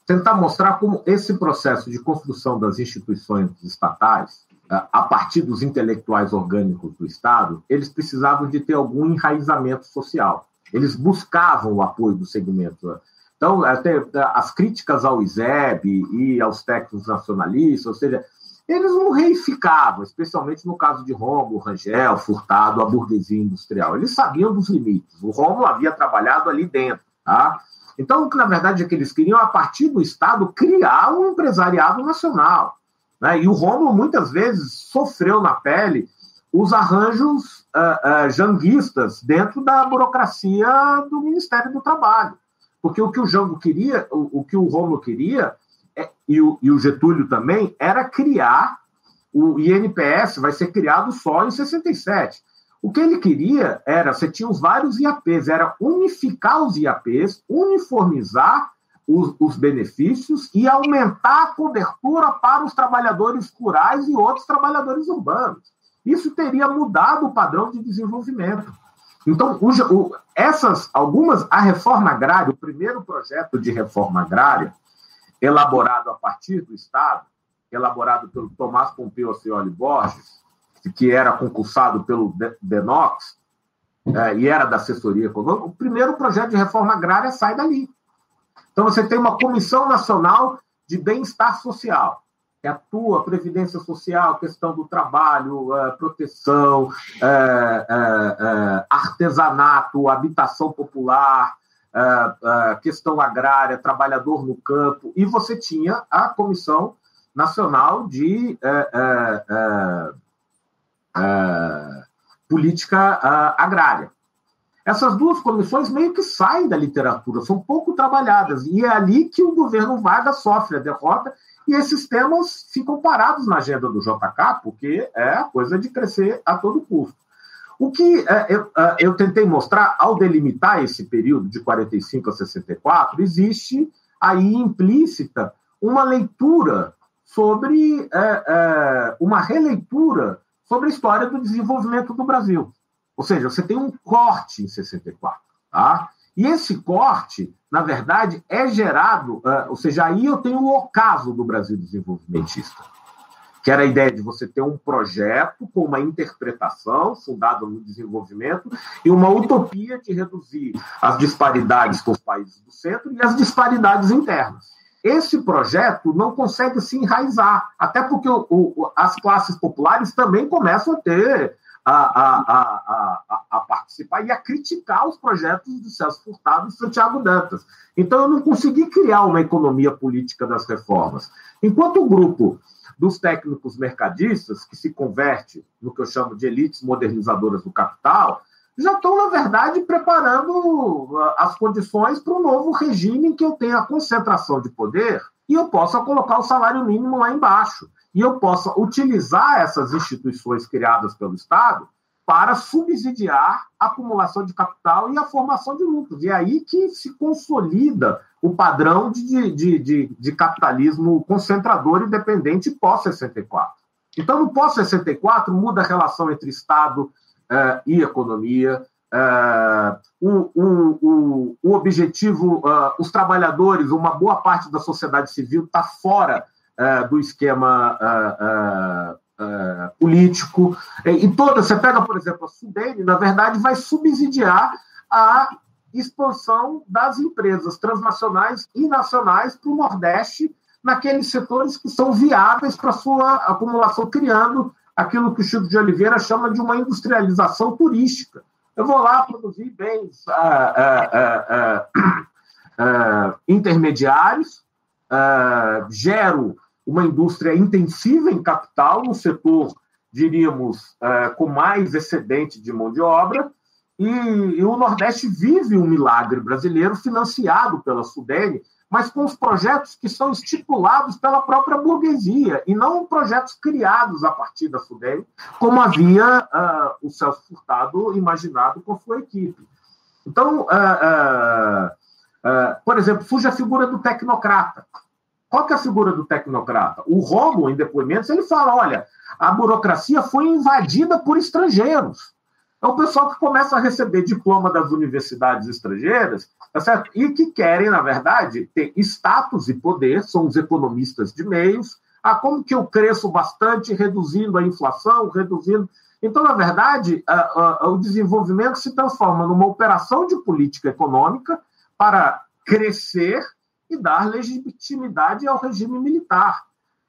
Speaker 3: tentar mostrar como esse processo de construção das instituições estatais, é, a partir dos intelectuais orgânicos do Estado, eles precisavam de ter algum enraizamento social. Eles buscavam o apoio do segmento então, até as críticas ao ISEB e aos técnicos nacionalistas, ou seja, eles não reificavam, especialmente no caso de Romulo, Rangel, Furtado, a burguesia industrial. Eles sabiam dos limites. O Romulo havia trabalhado ali dentro. Tá? Então, o que na verdade é que eles queriam, a partir do Estado, criar um empresariado nacional. Né? E o Romulo, muitas vezes, sofreu na pele os arranjos uh, uh, janguistas dentro da burocracia do Ministério do Trabalho. Porque o que o Jango queria, o, o que o Romulo queria, é, e, o, e o Getúlio também, era criar o INPS, vai ser criado só em 67. O que ele queria era, você tinha os vários IAPs, era unificar os IAPs, uniformizar os, os, benefícios e aumentar a cobertura para os trabalhadores rurais e outros trabalhadores urbanos. Isso teria mudado o padrão de desenvolvimento. Então, o, essas, algumas, a reforma agrária, o primeiro projeto de reforma agrária, elaborado a partir do Estado, elaborado pelo Tomás Pompeu Acioli Borges, que era concursado pelo Denox, é, e era da assessoria econômica, o primeiro projeto de reforma agrária sai dali. Então, você tem uma Comissão Nacional de Bem-Estar Social, que atua Previdência Social, questão do trabalho, uh, proteção, uh, uh, artesanato, habitação popular, questão agrária, trabalhador no campo, e você tinha a Comissão Nacional de Política Agrária. Essas duas comissões meio que saem da literatura, são pouco trabalhadas, e é ali que o governo Vargas sofre a derrota e esses temas ficam parados na agenda do JK, porque é a coisa de crescer a todo custo. O que é, eu, é, eu, tentei mostrar ao delimitar esse período de 45 a 64, existe aí implícita uma leitura sobre é, é, uma releitura sobre a história do desenvolvimento do Brasil. Ou seja, você tem um corte em 64, tá? E esse corte, na verdade, é gerado, uh, ou seja, aí eu tenho o ocaso do Brasil desenvolvimentista, que era a ideia de você ter um projeto com uma interpretação fundada no desenvolvimento e uma utopia de reduzir as disparidades com os países do centro e as disparidades internas. Esse projeto não consegue se enraizar, até porque o, o, as classes populares também começam a ter a, a, a, participar e a criticar os projetos de Celso Furtado e Santiago Dantas. Então, eu não consegui criar uma economia política das reformas. Enquanto o grupo dos técnicos mercadistas, que se converte no que eu chamo de elites modernizadoras do capital, já estão, na verdade, preparando ah, as condições para um novo regime em que eu tenha a concentração de poder e eu possa colocar o salário mínimo lá embaixo e eu possa utilizar essas instituições criadas pelo Estado para subsidiar a acumulação de capital e a formação de lucros. E é aí que se consolida o padrão de, de, de, de capitalismo concentrador e dependente pós-64. Então, no pós-64, muda a relação entre Estado eh, e economia. Eh, o, o, o, o, objetivo, uh, os trabalhadores, uma boa parte da sociedade civil está fora uh, do esquema uh, político. E toda, você pega, por exemplo, a Sudene, na verdade, vai subsidiar a expansão das empresas transnacionais e nacionais para o Nordeste, naqueles setores que são viáveis para sua acumulação, criando aquilo que o Chico de Oliveira chama de uma industrialização turística. Eu vou lá produzir bens intermediários, gero uma indústria intensiva em capital, no setor, diríamos, é, com mais excedente de mão de obra, e, e, o Nordeste vive um milagre brasileiro financiado pela Sudene, mas com os projetos que são estipulados pela própria burguesia, e não projetos criados a partir da Sudene, como havia uh, o Celso Furtado imaginado com sua equipe. Então, uh, uh, por exemplo, surge a figura do tecnocrata. Qual que é a figura do tecnocrata? O Romo, em depoimentos, ele fala: olha, a burocracia foi invadida por estrangeiros. É o pessoal que começa a receber diploma das universidades estrangeiras, tá certo? E que querem, na verdade, ter status e poder, são os economistas de meios. Ah, como que eu cresço bastante, reduzindo a inflação, reduzindo. Então, na verdade, a, a, o desenvolvimento se transforma numa operação de política econômica para crescer e dar legitimidade ao regime militar.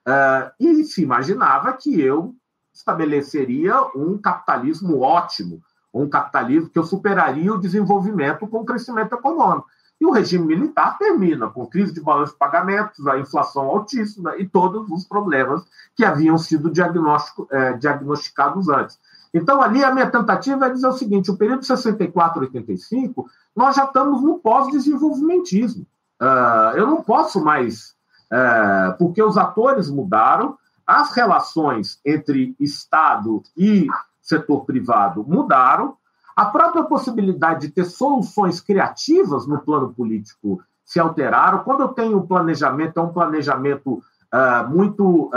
Speaker 3: Uh, e se imaginava que eu estabeleceria um capitalismo ótimo, um capitalismo que eu superaria o desenvolvimento com o crescimento econômico. E o regime militar termina com crise de balanço de pagamentos, a inflação altíssima e todos os problemas que haviam sido eh, diagnosticados antes. Então, ali a minha tentativa é dizer o seguinte: o período de 64 a 85, nós já estamos no pós-desenvolvimentismo. Uh, eu não posso mais, uh, porque os atores mudaram, as relações entre Estado e setor privado mudaram, a própria possibilidade de ter soluções criativas no plano político se alteraram. Quando eu tenho um planejamento, é um planejamento uh, muito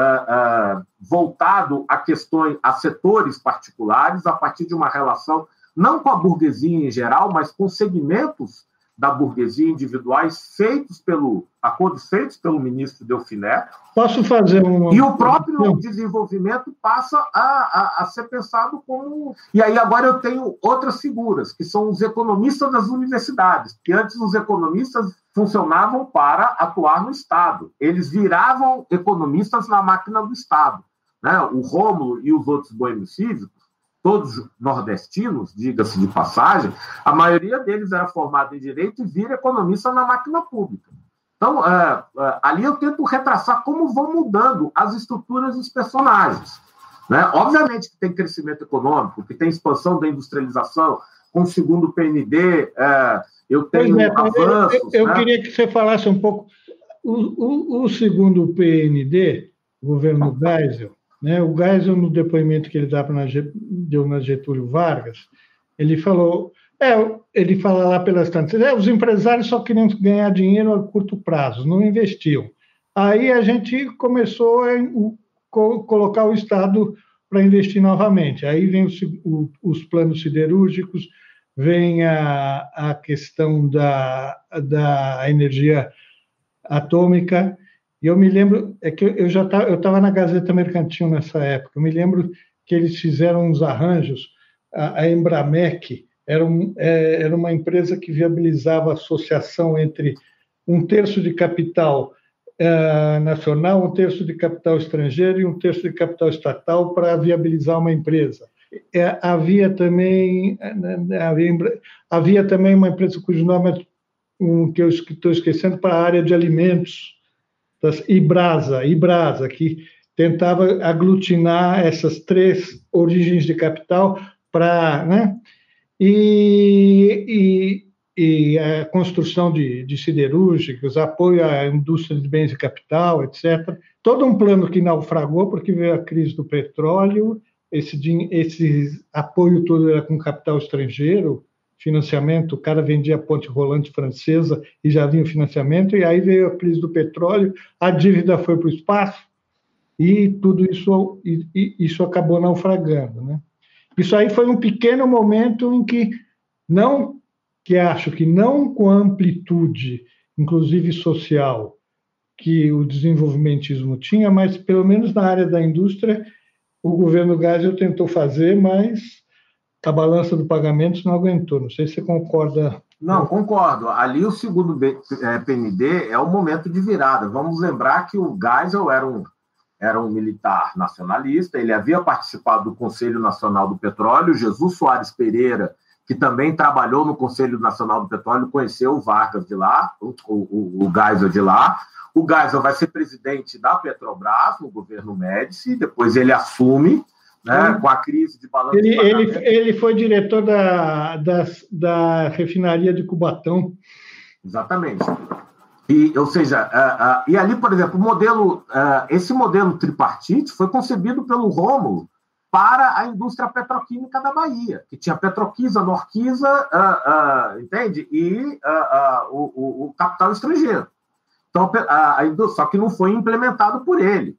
Speaker 3: voltado a questões, a setores particulares, a partir de uma relação não com a burguesia em geral, mas com segmentos da burguesia individuais feitos pelo acordos feitos pelo ministro Delfiné.
Speaker 2: Posso fazer um
Speaker 3: e o próprio desenvolvimento passa a, a, a, ser pensado como e aí agora eu tenho outras figuras que são os economistas das universidades que antes os economistas funcionavam para atuar no Estado. Eles viravam economistas na máquina do Estado. Né? O Rômulo e os outros boêmios cívicos, todos nordestinos, diga-se de passagem, a maioria deles era formada em direito e vira economista na máquina pública. Então, é, é, ali eu tento retraçar como vão mudando as estruturas dos personagens. Né? Obviamente que tem crescimento econômico, que tem expansão da industrialização, com o segundo PND, é, eu tenho é, avanços.
Speaker 2: Eu, eu né? queria que você falasse um pouco. O, o, o segundo PND, o governo Geisel, né? o Geisel, no depoimento que ele na, deu na Getúlio Vargas, ele falou. É, ele fala lá pelas tantas, é, os empresários só queriam ganhar dinheiro a curto prazo, não investiam. Aí a gente começou a colocar o Estado para investir novamente. Aí vem os, os planos siderúrgicos, vem a, a questão da, da energia atômica. E eu me lembro, é que eu já estava, eu estava na Gazeta Mercantil nessa época, eu me lembro que eles fizeram uns arranjos, a, a Embramec era, um, é, era uma empresa que viabilizava a associação entre um terço de capital é, nacional, um terço de capital estrangeiro e um terço de capital estatal para viabilizar uma empresa. É, havia também havia, havia, também uma empresa cujo nome um, que eu estou esquecendo para a área de alimentos, das Ibrasa, Ibrasa, que tentava aglutinar essas três origens de capital para, né? E, e, e, a construção de, de siderúrgicos, apoio à indústria de bens de capital, etc. Todo um plano que naufragou porque veio a crise do petróleo esse, esse apoio todo era com capital estrangeiro, financiamento, o cara vendia a ponte rolante francesa e já vinha o financiamento, e aí veio a crise do petróleo, a dívida foi para o espaço, e tudo isso, e, e isso acabou naufragando. Né? Isso aí foi um pequeno momento em que não, que acho que não com a amplitude, inclusive social, que o desenvolvimentismo tinha, mas pelo menos na área da indústria, o governo Geisel tentou fazer, mas a balança do pagamento não aguentou. Não sei se você concorda.
Speaker 3: Não, concordo. Ali o segundo PND é, é o momento de virada. Vamos lembrar que o Geisel era um, era um militar nacionalista, ele havia participado do Conselho Nacional do Petróleo, Jesus Soares Pereira, que também trabalhou no Conselho Nacional do Petróleo, conheceu o Vargas de lá, o, o, o Geisel de lá. O Geisel vai ser presidente da Petrobras no governo Médici, depois ele assume, né, com a crise de balanço.
Speaker 2: Ele, ele, ele foi diretor da, da, da refinaria de Cubatão.
Speaker 3: Exatamente. E, ou seja, uh, uh, e ali, por exemplo, o modelo, uh, esse modelo tripartite foi concebido pelo Rômulo para a indústria petroquímica da Bahia, que tinha Petroquisa, Norquisa, entende? E o, o, o capital estrangeiro. Então, a, a, só que não foi implementado por ele.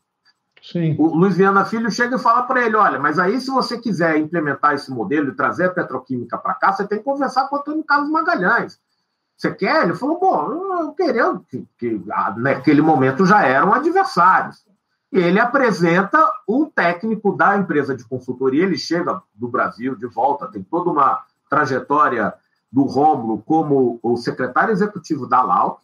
Speaker 3: Sim. O Luiz Viana Filho chega e fala para ele: olha, mas aí se você quiser implementar esse modelo e trazer a petroquímica para cá, você tem que conversar com o Antônio Carlos Magalhães. Você quer? Ele falou: bom, eu querendo, que, que naquele momento já eram adversários. E ele apresenta um técnico da empresa de consultoria, ele chega do Brasil de volta, tem toda uma trajetória do Rômulo como o secretário executivo da LAU,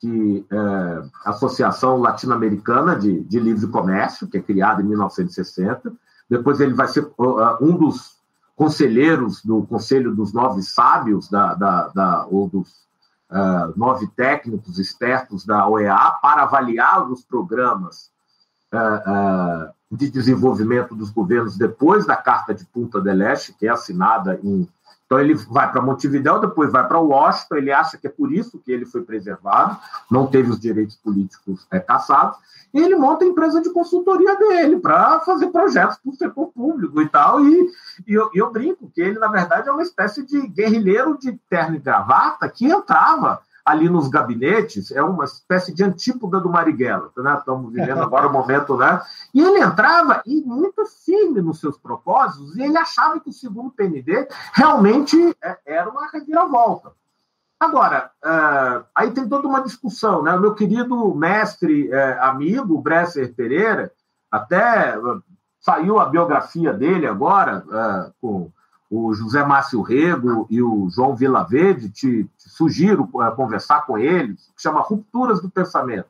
Speaker 3: que é, Associação Latino-Americana de, de Livre Comércio, que é criada em 1960. Depois ele vai ser uh, um dos conselheiros do Conselho dos Nove Sábios, da, da, da ou dos uh, nove técnicos expertos da OEA, para avaliar os programas uh, de desenvolvimento dos governos depois da Carta de Punta del Este, que é assinada em então ele vai para Montevidéu, depois vai para Washington, ele acha que é por isso que ele foi preservado, não teve os direitos políticos é, caçados, e ele monta a empresa de consultoria dele para fazer projetos para o setor público e tal, e, e eu, eu, brinco que ele, na verdade, é uma espécie de guerrilheiro de terno e gravata que entrava ali nos gabinetes, é uma espécie de antípoda do Marighella, né? estamos vivendo agora o momento, né? E ele entrava e muito firme nos seus propósitos, e ele achava que o segundo PND realmente é, era uma reviravolta. Agora, uh, aí tem toda uma discussão, né? O meu querido mestre, uh, amigo, Bresser Pereira, até uh, saiu a biografia dele agora, com o José Márcio Rego e o João Vilaverde, te, te sugiro uh, conversar com eles, que chama Rupturas do Pensamento,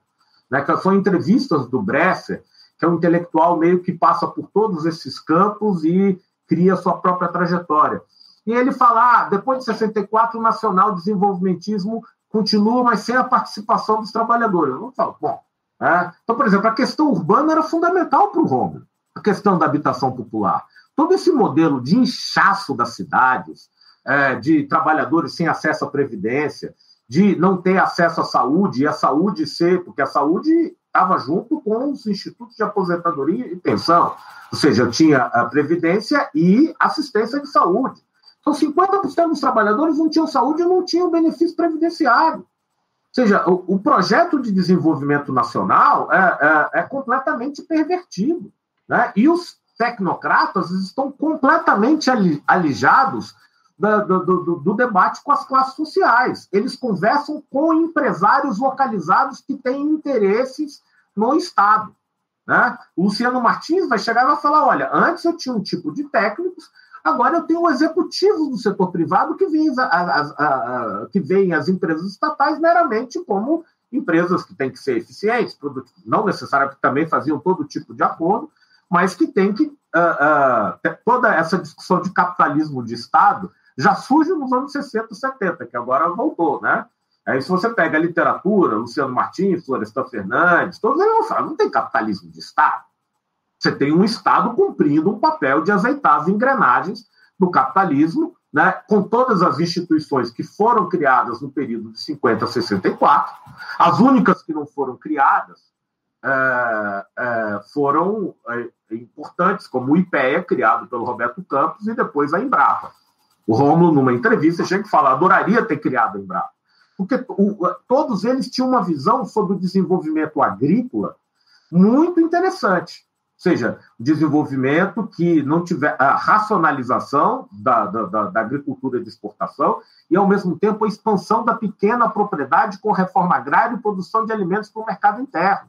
Speaker 3: né, que são entrevistas do Bresser, que é um intelectual meio que passa por todos esses campos e cria sua própria trajetória. E ele fala, ah, depois de 64, o nacional desenvolvimentismo continua, mas sem a participação dos trabalhadores. Eu não falo, bom. É. Então, por exemplo, a questão urbana era fundamental para o Rômulo, a questão da habitação popular. Todo esse modelo de inchaço das cidades, é, de trabalhadores sem acesso à previdência, de não ter acesso à saúde, e a saúde ser, porque a saúde estava junto com os institutos de aposentadoria e pensão. Ou seja, tinha a previdência e assistência de saúde. Então, 50% dos trabalhadores não tinham saúde e não tinham benefício previdenciário. Ou seja, o, o projeto de desenvolvimento nacional é, é, é completamente pervertido. Né? E os tecnocratas estão completamente alijados do, do, do, debate com as classes sociais. Eles conversam com empresários localizados que têm interesses no Estado. Né? O Luciano Martins vai chegar e vai falar: olha, antes eu tinha um tipo de técnicos, agora eu tenho executivos do setor privado que veem as, as, as, que veem as empresas estatais meramente como empresas que têm que ser eficientes, não necessariamente também faziam todo tipo de acordo, mas que tem que. Uh, uh, toda essa discussão de capitalismo de Estado já surge nos anos 60 e 70, que agora voltou, né? Aí, se você pega a literatura, Luciano Martins, Florestan Fernandes, todos eles vão falar, não tem capitalismo de Estado. Você tem um Estado cumprindo um papel de azeitar as engrenagens do capitalismo, né, com todas as instituições que foram criadas no período de 50 a 64. As únicas que não foram criadas foram é, importantes, como o IPEA, criado pelo Roberto Campos, e depois a Embrapa. O Romulo, numa entrevista, chega e fala: adoraria ter criado a Embrapa. Porque todos eles tinham uma visão sobre o desenvolvimento agrícola muito interessante. Ou seja, desenvolvimento que não tiver a racionalização da, da, da, agricultura de exportação e, ao mesmo tempo, a expansão da pequena propriedade com reforma agrária e produção de alimentos para o mercado interno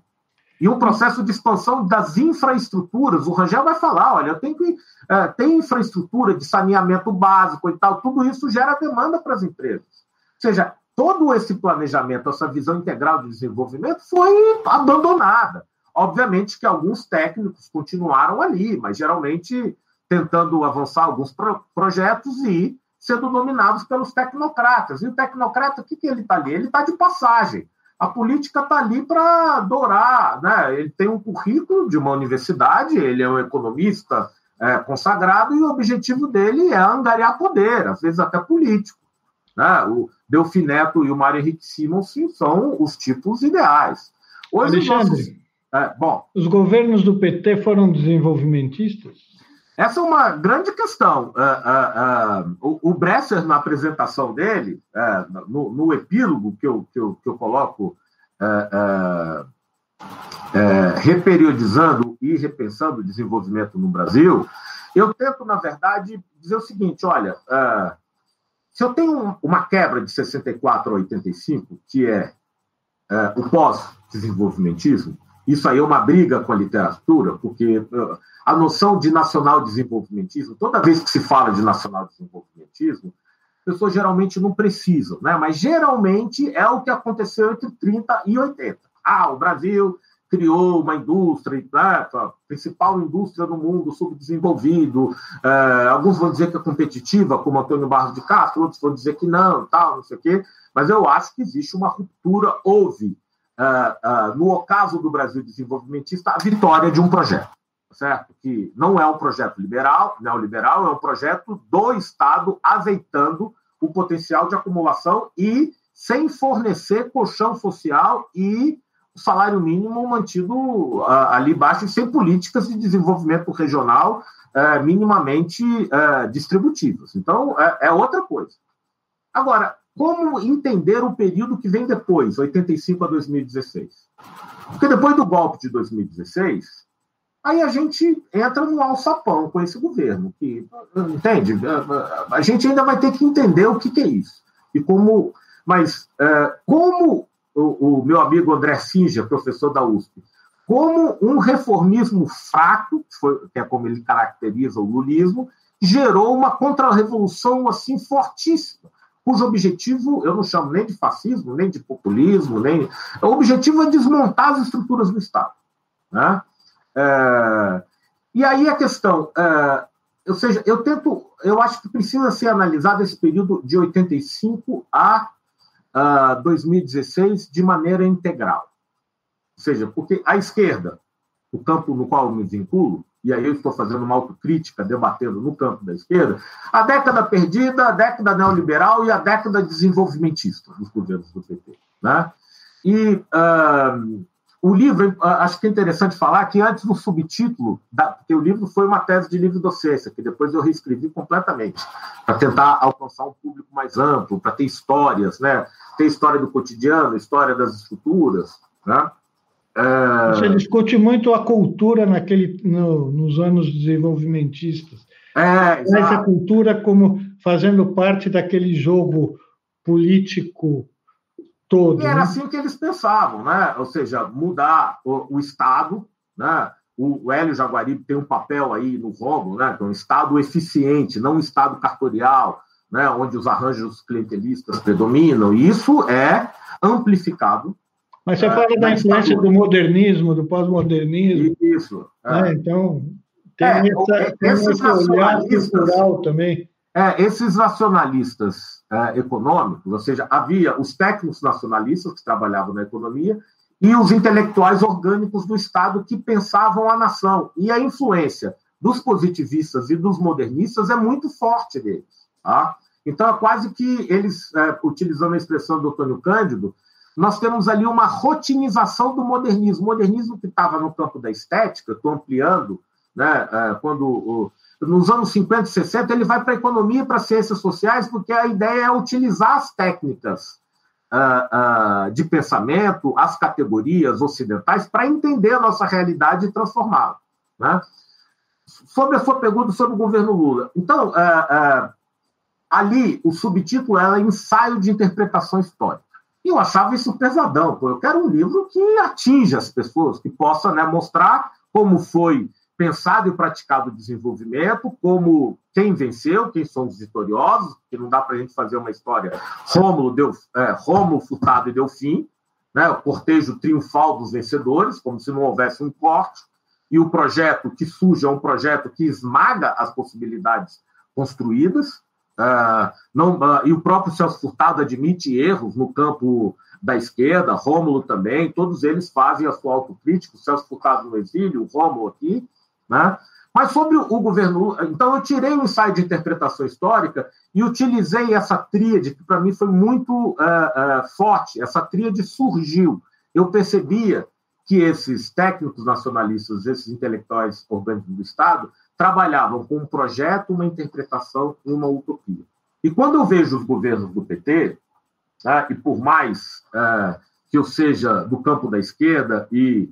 Speaker 3: e um processo de expansão das infraestruturas. O Rangel vai falar: olha, tenho que é, ter infraestrutura de saneamento básico e tal, tudo isso gera demanda para as empresas. Ou seja, todo esse planejamento, essa visão integral de desenvolvimento foi abandonada. Obviamente que alguns técnicos continuaram ali, mas geralmente tentando avançar alguns pro projetos e sendo dominados pelos tecnocratas. E o tecnocrata, o que, que ele está ali? Ele está de passagem a política está ali para adorar. Né? Ele tem um currículo de uma universidade, ele é um economista é, consagrado e o objetivo dele é angariar poder, às vezes até político. Né? O Delfim Neto e o Mário Henrique Simonsen são os tipos ideais.
Speaker 2: Hoje, Alexandre, nossos... é, bom, os governos do PT foram desenvolvimentistas?
Speaker 3: Essa é uma grande questão. Uh, uh, uh, o, o Bresser, na apresentação dele, no, no, epílogo que eu, que eu, que eu coloco, reperiodizando e repensando o desenvolvimento no Brasil, eu tento, na verdade, dizer o seguinte: olha, se eu tenho uma quebra de 64 a 85, que é o pós-desenvolvimentismo, isso aí é uma briga com a literatura, porque a noção de nacional desenvolvimentismo, toda vez que se fala de nacional desenvolvimentismo, pessoas geralmente não precisam, né? mas geralmente é o que aconteceu entre 30 e 80. Ah, o Brasil criou uma indústria, né? a principal indústria do mundo subdesenvolvido. É, alguns vão dizer que é competitiva, como Antônio Barros de Castro, outros vão dizer que não, tal, não sei o quê. Mas eu acho que existe uma ruptura, houve, uh, uh, no ocaso do Brasil desenvolvimentista, a vitória de um projeto certo? Que não é um projeto liberal, neoliberal, é um projeto do Estado azeitando o potencial de acumulação e sem fornecer colchão social e salário mínimo mantido ali baixo e sem políticas de desenvolvimento regional uh, minimamente distributivas. Então, é, é outra coisa. Agora, como entender o período que vem depois, 85 a 2016? Porque depois do golpe de 2016, Aí a gente entra no alçapão com esse governo, que entende? A gente ainda vai ter que entender o que, que é isso. E como, mas é, como o, o, meu amigo André Sinja, professor da USP, como um reformismo fraco, que, foi, que é como ele caracteriza o lulismo, gerou uma contra-revolução assim fortíssima, cujo objetivo eu não chamo nem de fascismo, nem de populismo, nem o objetivo é desmontar as estruturas do Estado, né? É... E aí a questão, é... ou seja, eu tento, eu acho que precisa ser analisado esse período de 85 a uh, 2016 de maneira integral, ou seja, porque a esquerda, o campo no qual eu me vinculo, e aí eu estou fazendo uma autocrítica, debatendo no campo da esquerda, a década perdida, a década neoliberal e a década desenvolvimentista dos governos do PT. Né? E uh, o livro, uh, acho que é interessante falar que antes do subtítulo, da, porque o livro foi uma tese de livre docência, que depois eu reescrevi completamente, para tentar alcançar um público mais amplo, para ter histórias, né? ter história do cotidiano, história das estruturas, né?
Speaker 2: É... Você discute muito a cultura naquele, no, nos anos desenvolvimentistas. É, Essa cultura como fazendo parte daquele jogo político todo.
Speaker 3: E era né? assim que eles pensavam, né? Ou seja, mudar o, o Estado, né? O, o Hélio Jaguaribe tem um papel aí no Rômulo, né? Que é um Estado eficiente, não um Estado cartorial, né? Onde os arranjos clientelistas predominam. E isso é amplificado
Speaker 2: mas você é, fala da influência do modernismo, do pós-modernismo.
Speaker 3: Isso.
Speaker 2: É. Né? Então, tem, é, essa, tem esse olhar cultural também.
Speaker 3: É, esses nacionalistas é, econômicos, ou seja, havia os técnicos nacionalistas que trabalhavam na economia e os intelectuais orgânicos do Estado que pensavam a nação. E a influência dos positivistas e dos modernistas é muito forte deles. Tá? Então, é quase que eles, é, utilizando a expressão do Antônio Cândido, nós temos ali uma rotinização do modernismo. O modernismo que estava no campo da estética, estou ampliando, né, é, quando nos anos 50 e 60, ele vai para a economia e para as ciências sociais, porque a ideia é utilizar as técnicas uh, uh, de pensamento, as categorias ocidentais, para entender a nossa realidade e transformá-la. Né? Sobre a sua pergunta sobre o governo Lula. Então, uh, ali, o subtítulo é Ensaio de Interpretação Histórica. E eu achava isso pesadão. Pô. Eu quero um livro que atinja as pessoas, que possa né, mostrar como foi pensado e praticado o desenvolvimento, como quem venceu, quem são os vitoriosos, que não dá para a gente fazer uma história Rômulo, deu, é, Rômulo Furtado e Delfim, né, o cortejo triunfal dos vencedores, como se não houvesse um corte, e o projeto que surge é um projeto que esmaga as possibilidades construídas, Uh, não, uh, e o próprio Celso Furtado admite erros no campo da esquerda, Rômulo também, todos eles fazem a sua autocrítica, o Celso Furtado no exílio, o Rômulo aqui, né? Mas sobre o governo, então eu tirei o ensaio de interpretação histórica e utilizei essa tríade, que para mim foi muito uh, forte, essa tríade surgiu. Eu percebia que esses técnicos nacionalistas, esses intelectuais orgânicos do Estado, trabalhavam com um projeto, uma interpretação e uma utopia. E quando eu vejo os governos do PT, né, e por mais é, que eu seja do campo da esquerda e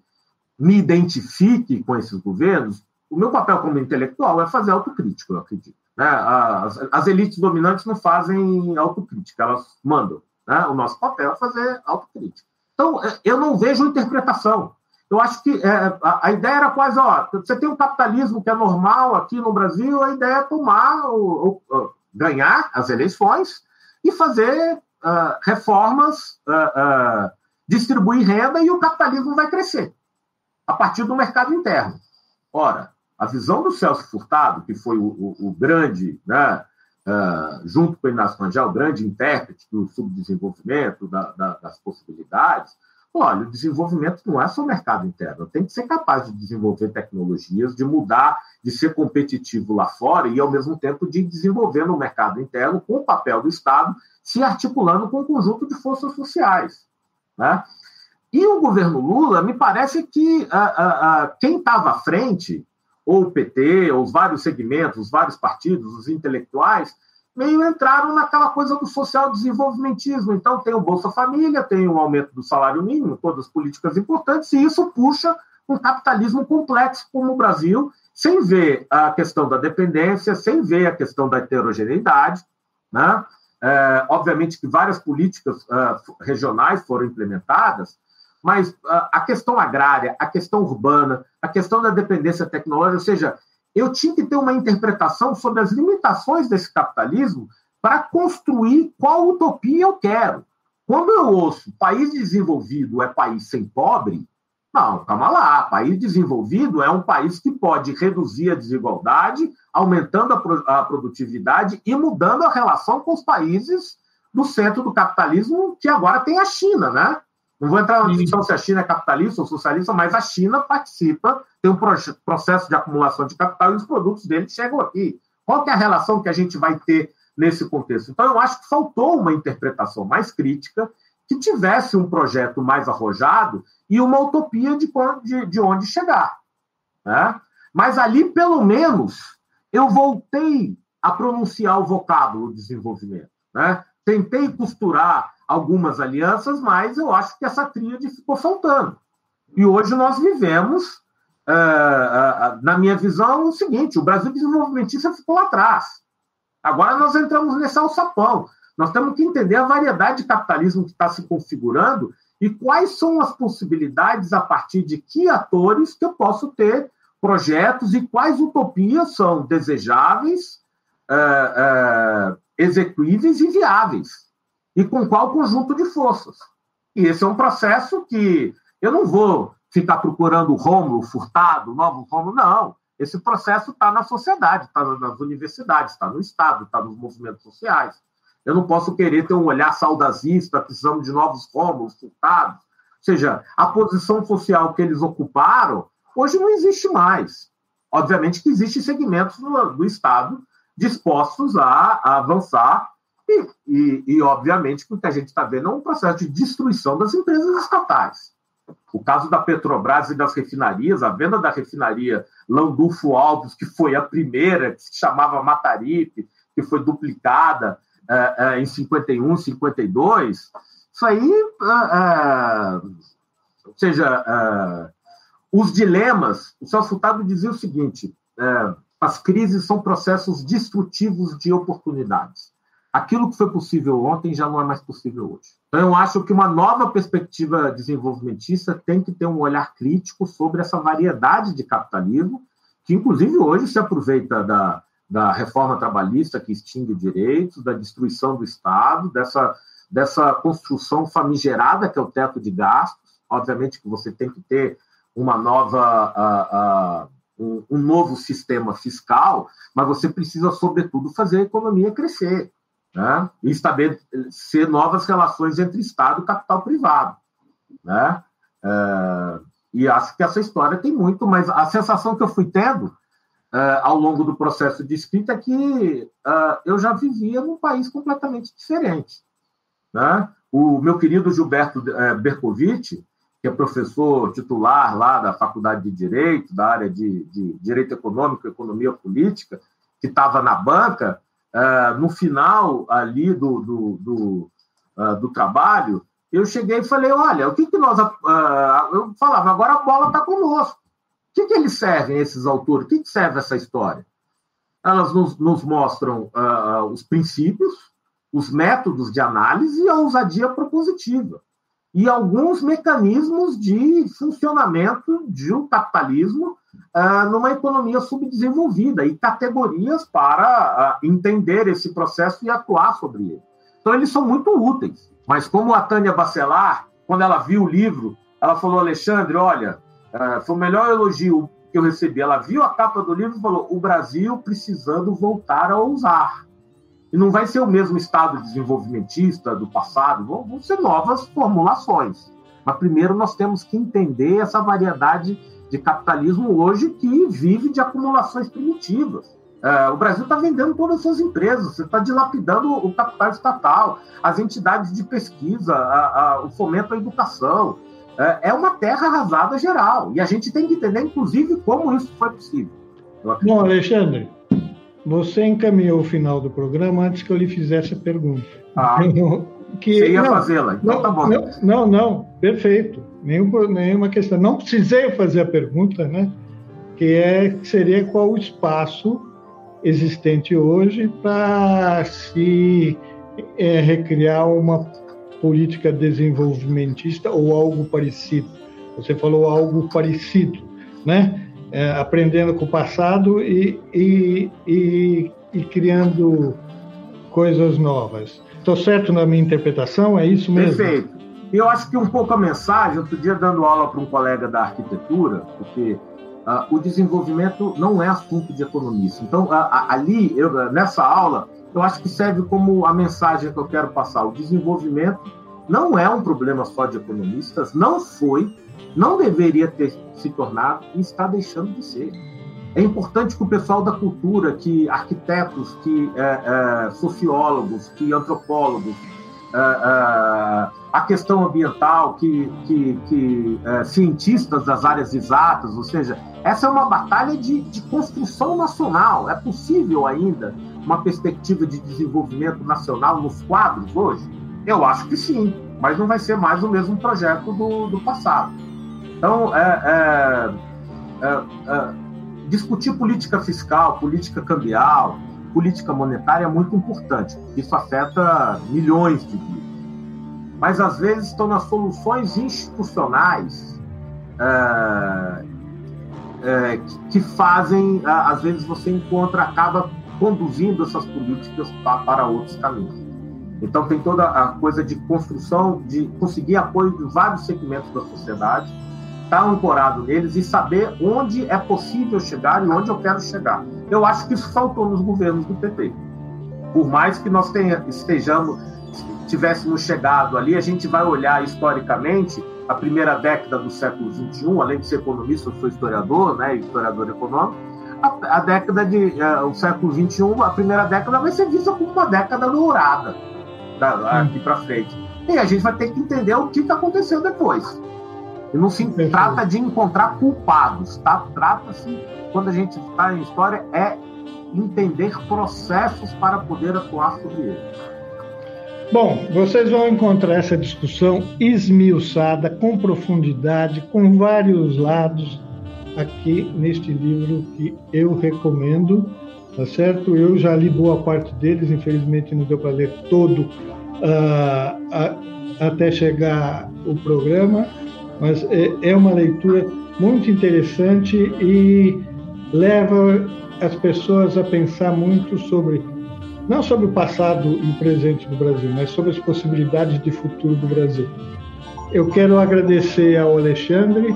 Speaker 3: me identifique com esses governos, o meu papel como intelectual é fazer autocrítica, eu acredito. Né? As, as, elites dominantes não fazem autocrítica, elas mandam. Né? O nosso papel é fazer autocrítica. Então, é, eu não vejo interpretação. Eu acho que é, a, a, ideia era quase, ó, você tem um capitalismo que é normal aqui no Brasil, a ideia é tomar, o, o, ganhar as eleições e fazer uh, reformas, uh, uh, distribuir renda e o capitalismo vai crescer a partir do mercado interno. Ora, a visão do Celso Furtado, que foi o, o, o grande, né, junto com o Inácio Rangel, o grande intérprete do subdesenvolvimento, da, da, das possibilidades, Olha, o desenvolvimento não é só o mercado interno, tem que ser capaz de desenvolver tecnologias, de mudar, de ser competitivo lá fora e, ao mesmo tempo, de desenvolver no mercado interno com o papel do Estado se articulando com um conjunto de forças sociais. Né? E o governo Lula, me parece que a, a, a, quem estava à frente, ou o PT, ou os vários segmentos, os vários partidos, os intelectuais, meio entraram naquela coisa do social desenvolvimentismo. Então, tem o Bolsa Família, tem o aumento do salário mínimo, todas as políticas importantes, e isso puxa um capitalismo complexo como o Brasil, sem ver a questão da dependência, sem ver a questão da heterogeneidade. Né? É, obviamente que várias políticas uh, regionais foram implementadas, mas uh, a questão agrária, a questão urbana, a questão da dependência tecnológica, ou seja, eu tinha que ter uma interpretação sobre as limitações desse capitalismo para construir qual utopia eu quero. Quando eu ouço país desenvolvido é país sem pobre, não, calma lá. País desenvolvido é um país que pode reduzir a desigualdade, aumentando a, pro, a produtividade e mudando a relação com os países do centro do capitalismo, que agora tem a China, né? Não vou entrar na discussão se a China é capitalista ou socialista, mas a China participa, tem um processo de acumulação de capital e os produtos dele chegam aqui. Qual é a relação que a gente vai ter nesse contexto? Então, eu acho que faltou uma interpretação mais crítica, que tivesse um projeto mais arrojado e uma utopia de, de, de onde chegar. Né? Mas ali, pelo menos, eu voltei a pronunciar o vocábulo desenvolvimento. Né? Tentei costurar algumas alianças, mas eu acho que essa tríade ficou faltando. E hoje nós vivemos, uh, uh, na minha visão, o seguinte: o Brasil desenvolvimentista ficou atrás. Agora nós entramos nesse alçapão. Nós temos que entender a variedade de capitalismo que está se configurando e quais são as possibilidades a partir de que atores que eu posso ter projetos e quais utopias são desejáveis, execuíveis e viáveis e com qual conjunto de forças. E esse é um processo que eu não vou ficar procurando Rômulo furtado, novo Rômulo, não. Esse processo está na sociedade, está nas universidades, está no Estado, está nos movimentos sociais. Eu não posso querer ter um olhar saudazista, precisamos de novos Rômulos furtados. Ou seja, a posição social que eles ocuparam, hoje não existe mais. Obviamente que existem segmentos do, do Estado dispostos a, a avançar e, e, e, obviamente, o que a gente está vendo é um processo de destruição das empresas estatais. O caso da Petrobras e das refinarias, a venda da refinaria Landulfo Alves, que foi a primeira, que se chamava Mataripe, que foi duplicada uh, uh, em 51, 52, isso aí, uh, ou seja, os dilemas, o Celso Furtado dizia o seguinte, as crises são processos destrutivos de oportunidades. Aquilo que foi possível ontem já não é mais possível hoje. Então, eu acho que uma nova perspectiva desenvolvimentista tem que ter um olhar crítico sobre essa variedade de capitalismo, que inclusive hoje se aproveita da, da reforma trabalhista que extingue direitos, da destruição do Estado, dessa, dessa construção famigerada que é o teto de gastos. Obviamente que você tem que ter uma nova, um, um, novo sistema fiscal, mas você precisa, sobretudo, fazer a economia crescer né? e estabelecer novas relações entre Estado e capital privado. Né? Uh, e acho que essa história tem muito, mas a sensação que eu fui tendo uh, ao longo do processo de escrita que uh, eu já vivia num país completamente diferente. Né? O meu querido Gilberto uh, Bercovitch, que é professor titular lá da Faculdade de Direito, da área de, de Direito Econômico Economia Política, que estava na banca, uh, no final ali do, do, do, do trabalho, eu cheguei e falei, olha, o que, que nós... eu falava, agora a bola está conosco que, que eles servem, esses autores? O que, que serve essa história? Elas nos, nos mostram uh, os princípios, os métodos de análise e a ousadia propositiva. E alguns mecanismos de funcionamento de um capitalismo uh, numa economia subdesenvolvida e categorias para uh, entender esse processo e atuar sobre ele. Então, eles são muito úteis. Mas, como a Tânia Bacelar, quando ela viu o livro, ela falou: Alexandre, olha, Uh, foi o melhor elogio que eu recebi. Ela viu a capa do livro e falou: o Brasil precisando voltar a ousar. E não vai ser o mesmo estado desenvolvimentista do passado, vão, ser novas formulações. Mas primeiro nós temos que entender essa variedade de capitalismo hoje que vive de acumulações primitivas. Uh, o Brasil está vendendo todas as suas empresas, você está dilapidando o capital estatal, as entidades de pesquisa, a, a, o fomento à educação, é, é uma terra arrasada geral. E a gente tem que entender, inclusive, como isso foi possível.
Speaker 2: Bom, Alexandre, você encaminhou o final do programa antes que eu lhe fizesse a pergunta.
Speaker 3: Ah, que, você ia fazê-la, então
Speaker 2: não,
Speaker 3: tá bom.
Speaker 2: Não, não, não perfeito. Nenhum, nenhuma questão. Não precisei fazer a pergunta, né? Que é, seria qual o espaço existente hoje para se é, recriar uma política desenvolvimentista ou algo parecido. Você falou algo parecido, né? é, aprendendo com o passado e, e, e, e criando coisas novas. Estou certo na minha interpretação? É isso mesmo?
Speaker 3: Perfeito. Eu acho que um pouco a mensagem, outro dia dando aula para um colega da arquitetura, porque uh, o desenvolvimento não é assunto de economista. Então, ali, eu, nessa aula, eu acho que serve como a mensagem que eu quero passar. O desenvolvimento não é um problema só de economistas, não foi, não deveria ter se tornado e está deixando de ser. É importante que o pessoal da cultura, que arquitetos, que é, é, sociólogos, que antropólogos, é, é a questão ambiental, que, que, que é, cientistas das áreas exatas, ou seja, essa é uma batalha de, de construção nacional. É possível ainda uma perspectiva de desenvolvimento nacional nos quadros hoje? Eu acho que sim, mas não vai ser mais o mesmo projeto do, do passado. Então, é, é, é, é discutir política fiscal, política cambial, política monetária é muito importante. Isso afeta milhões de vidas. Mas, às vezes, estão nas soluções institucionais é, é, que, fazem, às vezes, você encontra, acaba conduzindo essas políticas para outros caminhos. Então, tem toda a coisa de construção, de conseguir apoio de vários segmentos da sociedade, estar ancorado neles e saber onde é possível chegar e onde eu quero chegar. Eu acho que isso faltou nos governos do PT. Por mais que nós tenha, estejamos, tivéssemos chegado ali, a gente vai olhar historicamente a primeira década do século XXI, além de ser economista, eu sou historiador, né, historiador econômico, a, a década de uh, o século XXI, a primeira década vai ser vista como uma década dourada da, aqui para frente. E a gente vai ter que entender o que está acontecendo depois. E não se trata de encontrar culpados, tá? Trata-se, quando a gente está em história, é entender processos para poder atuar sobre eles.
Speaker 2: Bom, vocês vão encontrar essa discussão esmiuçada, com profundidade, com vários lados, aqui neste livro que eu recomendo, tá certo? Eu já li boa parte deles, infelizmente não deu para ler todo uh, a, até chegar o programa, mas é, é uma leitura muito interessante e leva as pessoas a pensar muito sobre não sobre o passado e o presente do Brasil, mas sobre as possibilidades de futuro do Brasil. Eu quero agradecer ao Alexandre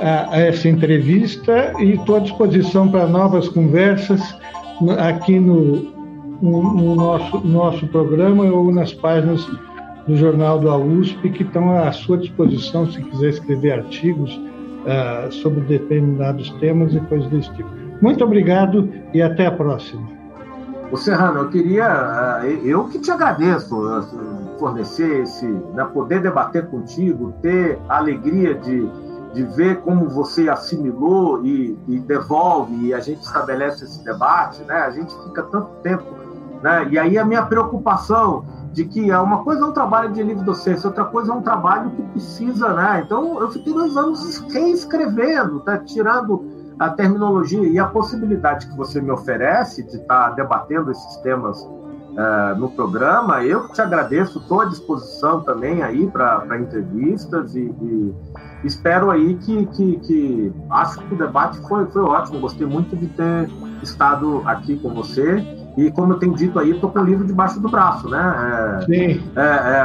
Speaker 2: a, a essa entrevista e estou à disposição para novas conversas aqui no, no, no nosso, nosso programa ou nas páginas do Jornal do USP, que estão à sua disposição se quiser escrever artigos uh, sobre determinados temas e coisas desse tipo. Muito obrigado e até a próxima.
Speaker 3: O Serrano, eu queria, ah, eu que te agradeço assim, fornecer esse, né, poder debater contigo, ter a alegria de de ver como você assimilou e, e, devolve e a gente estabelece esse debate, né? A gente fica tanto tempo, né? E aí a minha preocupação de que é uma coisa é um trabalho de livre docência, outra coisa é um trabalho que precisa, né? Então eu fiquei dois anos reescrevendo, tá? tirando a terminologia e a possibilidade que você me oferece de estar tá debatendo esses temas uh, no programa. Eu te agradeço, estou à disposição também aí para entrevistas e, e espero aí que, que, que, acho que o debate foi, foi ótimo. Gostei muito de ter estado aqui com você. E como eu tenho dito aí, estou com o livro debaixo do braço, né?
Speaker 2: É, Sim.
Speaker 3: É, é,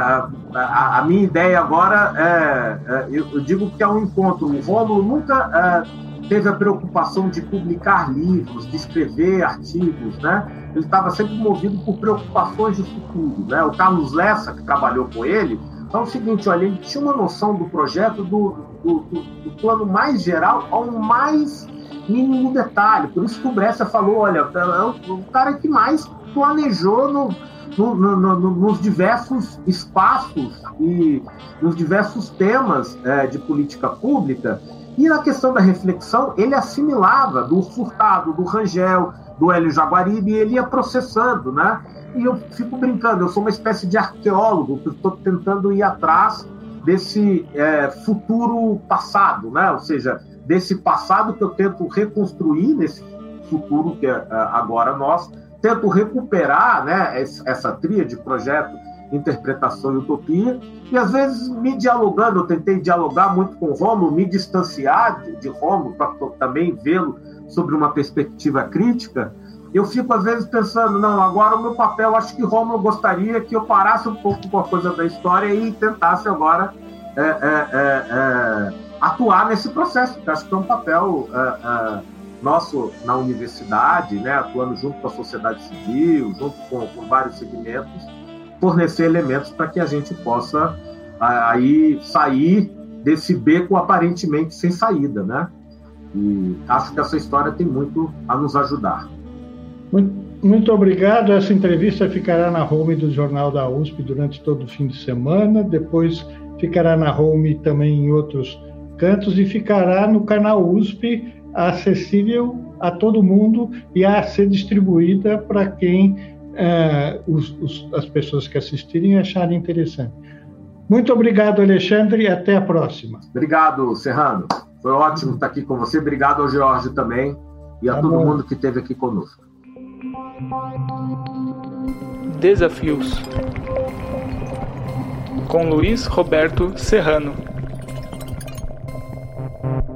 Speaker 3: a, a, minha ideia agora é, é eu, eu, digo que é um encontro. O Rômulo nunca é, teve a preocupação de publicar livros, de escrever artigos, né? Ele estava sempre movido por preocupações de futuro, né? O Carlos Lessa, que trabalhou com ele, então é o seguinte, olha, ele tinha uma noção do projeto do, do, do, do plano mais geral ao mais mínimo detalhe. Por isso que o falou, olha, é o cara que mais planejou no, no, no, nos diversos espaços e nos diversos temas é, de política pública. E na questão da reflexão, ele assimilava do Furtado, do Rangel, do Hélio Jaguaribe, e ele ia processando, né? e eu fico brincando, eu sou uma espécie de arqueólogo que estou tentando ir atrás desse é, futuro passado, né? ou seja, desse passado que eu tento reconstruir nesse futuro que é, agora nós, tento recuperar né, essa tria de projeto interpretação e utopia, e às vezes me dialogando, eu tentei dialogar muito com Romulo, me distanciar de, de Romulo para também vê-lo sobre uma perspectiva crítica, eu fico às vezes pensando, não, agora o meu papel, acho que Romulo gostaria que eu parasse um pouco com a coisa da história e tentasse agora é, é, é atuar nesse processo, que acho que é um papel é, é, nosso na universidade, né, atuando junto com a sociedade civil, junto com, com vários segmentos, fornecer elementos para que a gente possa aí sair desse beco aparentemente sem saída, né? E acho que essa história tem muito a nos ajudar.
Speaker 2: Muito, muito obrigado. Essa entrevista ficará na home do Jornal da USP durante todo o fim de semana. Depois ficará na home também em outros cantos e ficará no canal USP acessível a todo mundo e a ser distribuída para quem é, os, os, as pessoas que assistirem acharem interessante. Muito obrigado, Alexandre, e até a próxima.
Speaker 3: Obrigado, Serrano. Foi ótimo estar aqui com você. Obrigado ao Jorge também e a tá todo bom. mundo que esteve aqui conosco.
Speaker 1: Desafios com Luiz Roberto Serrano. Thank you.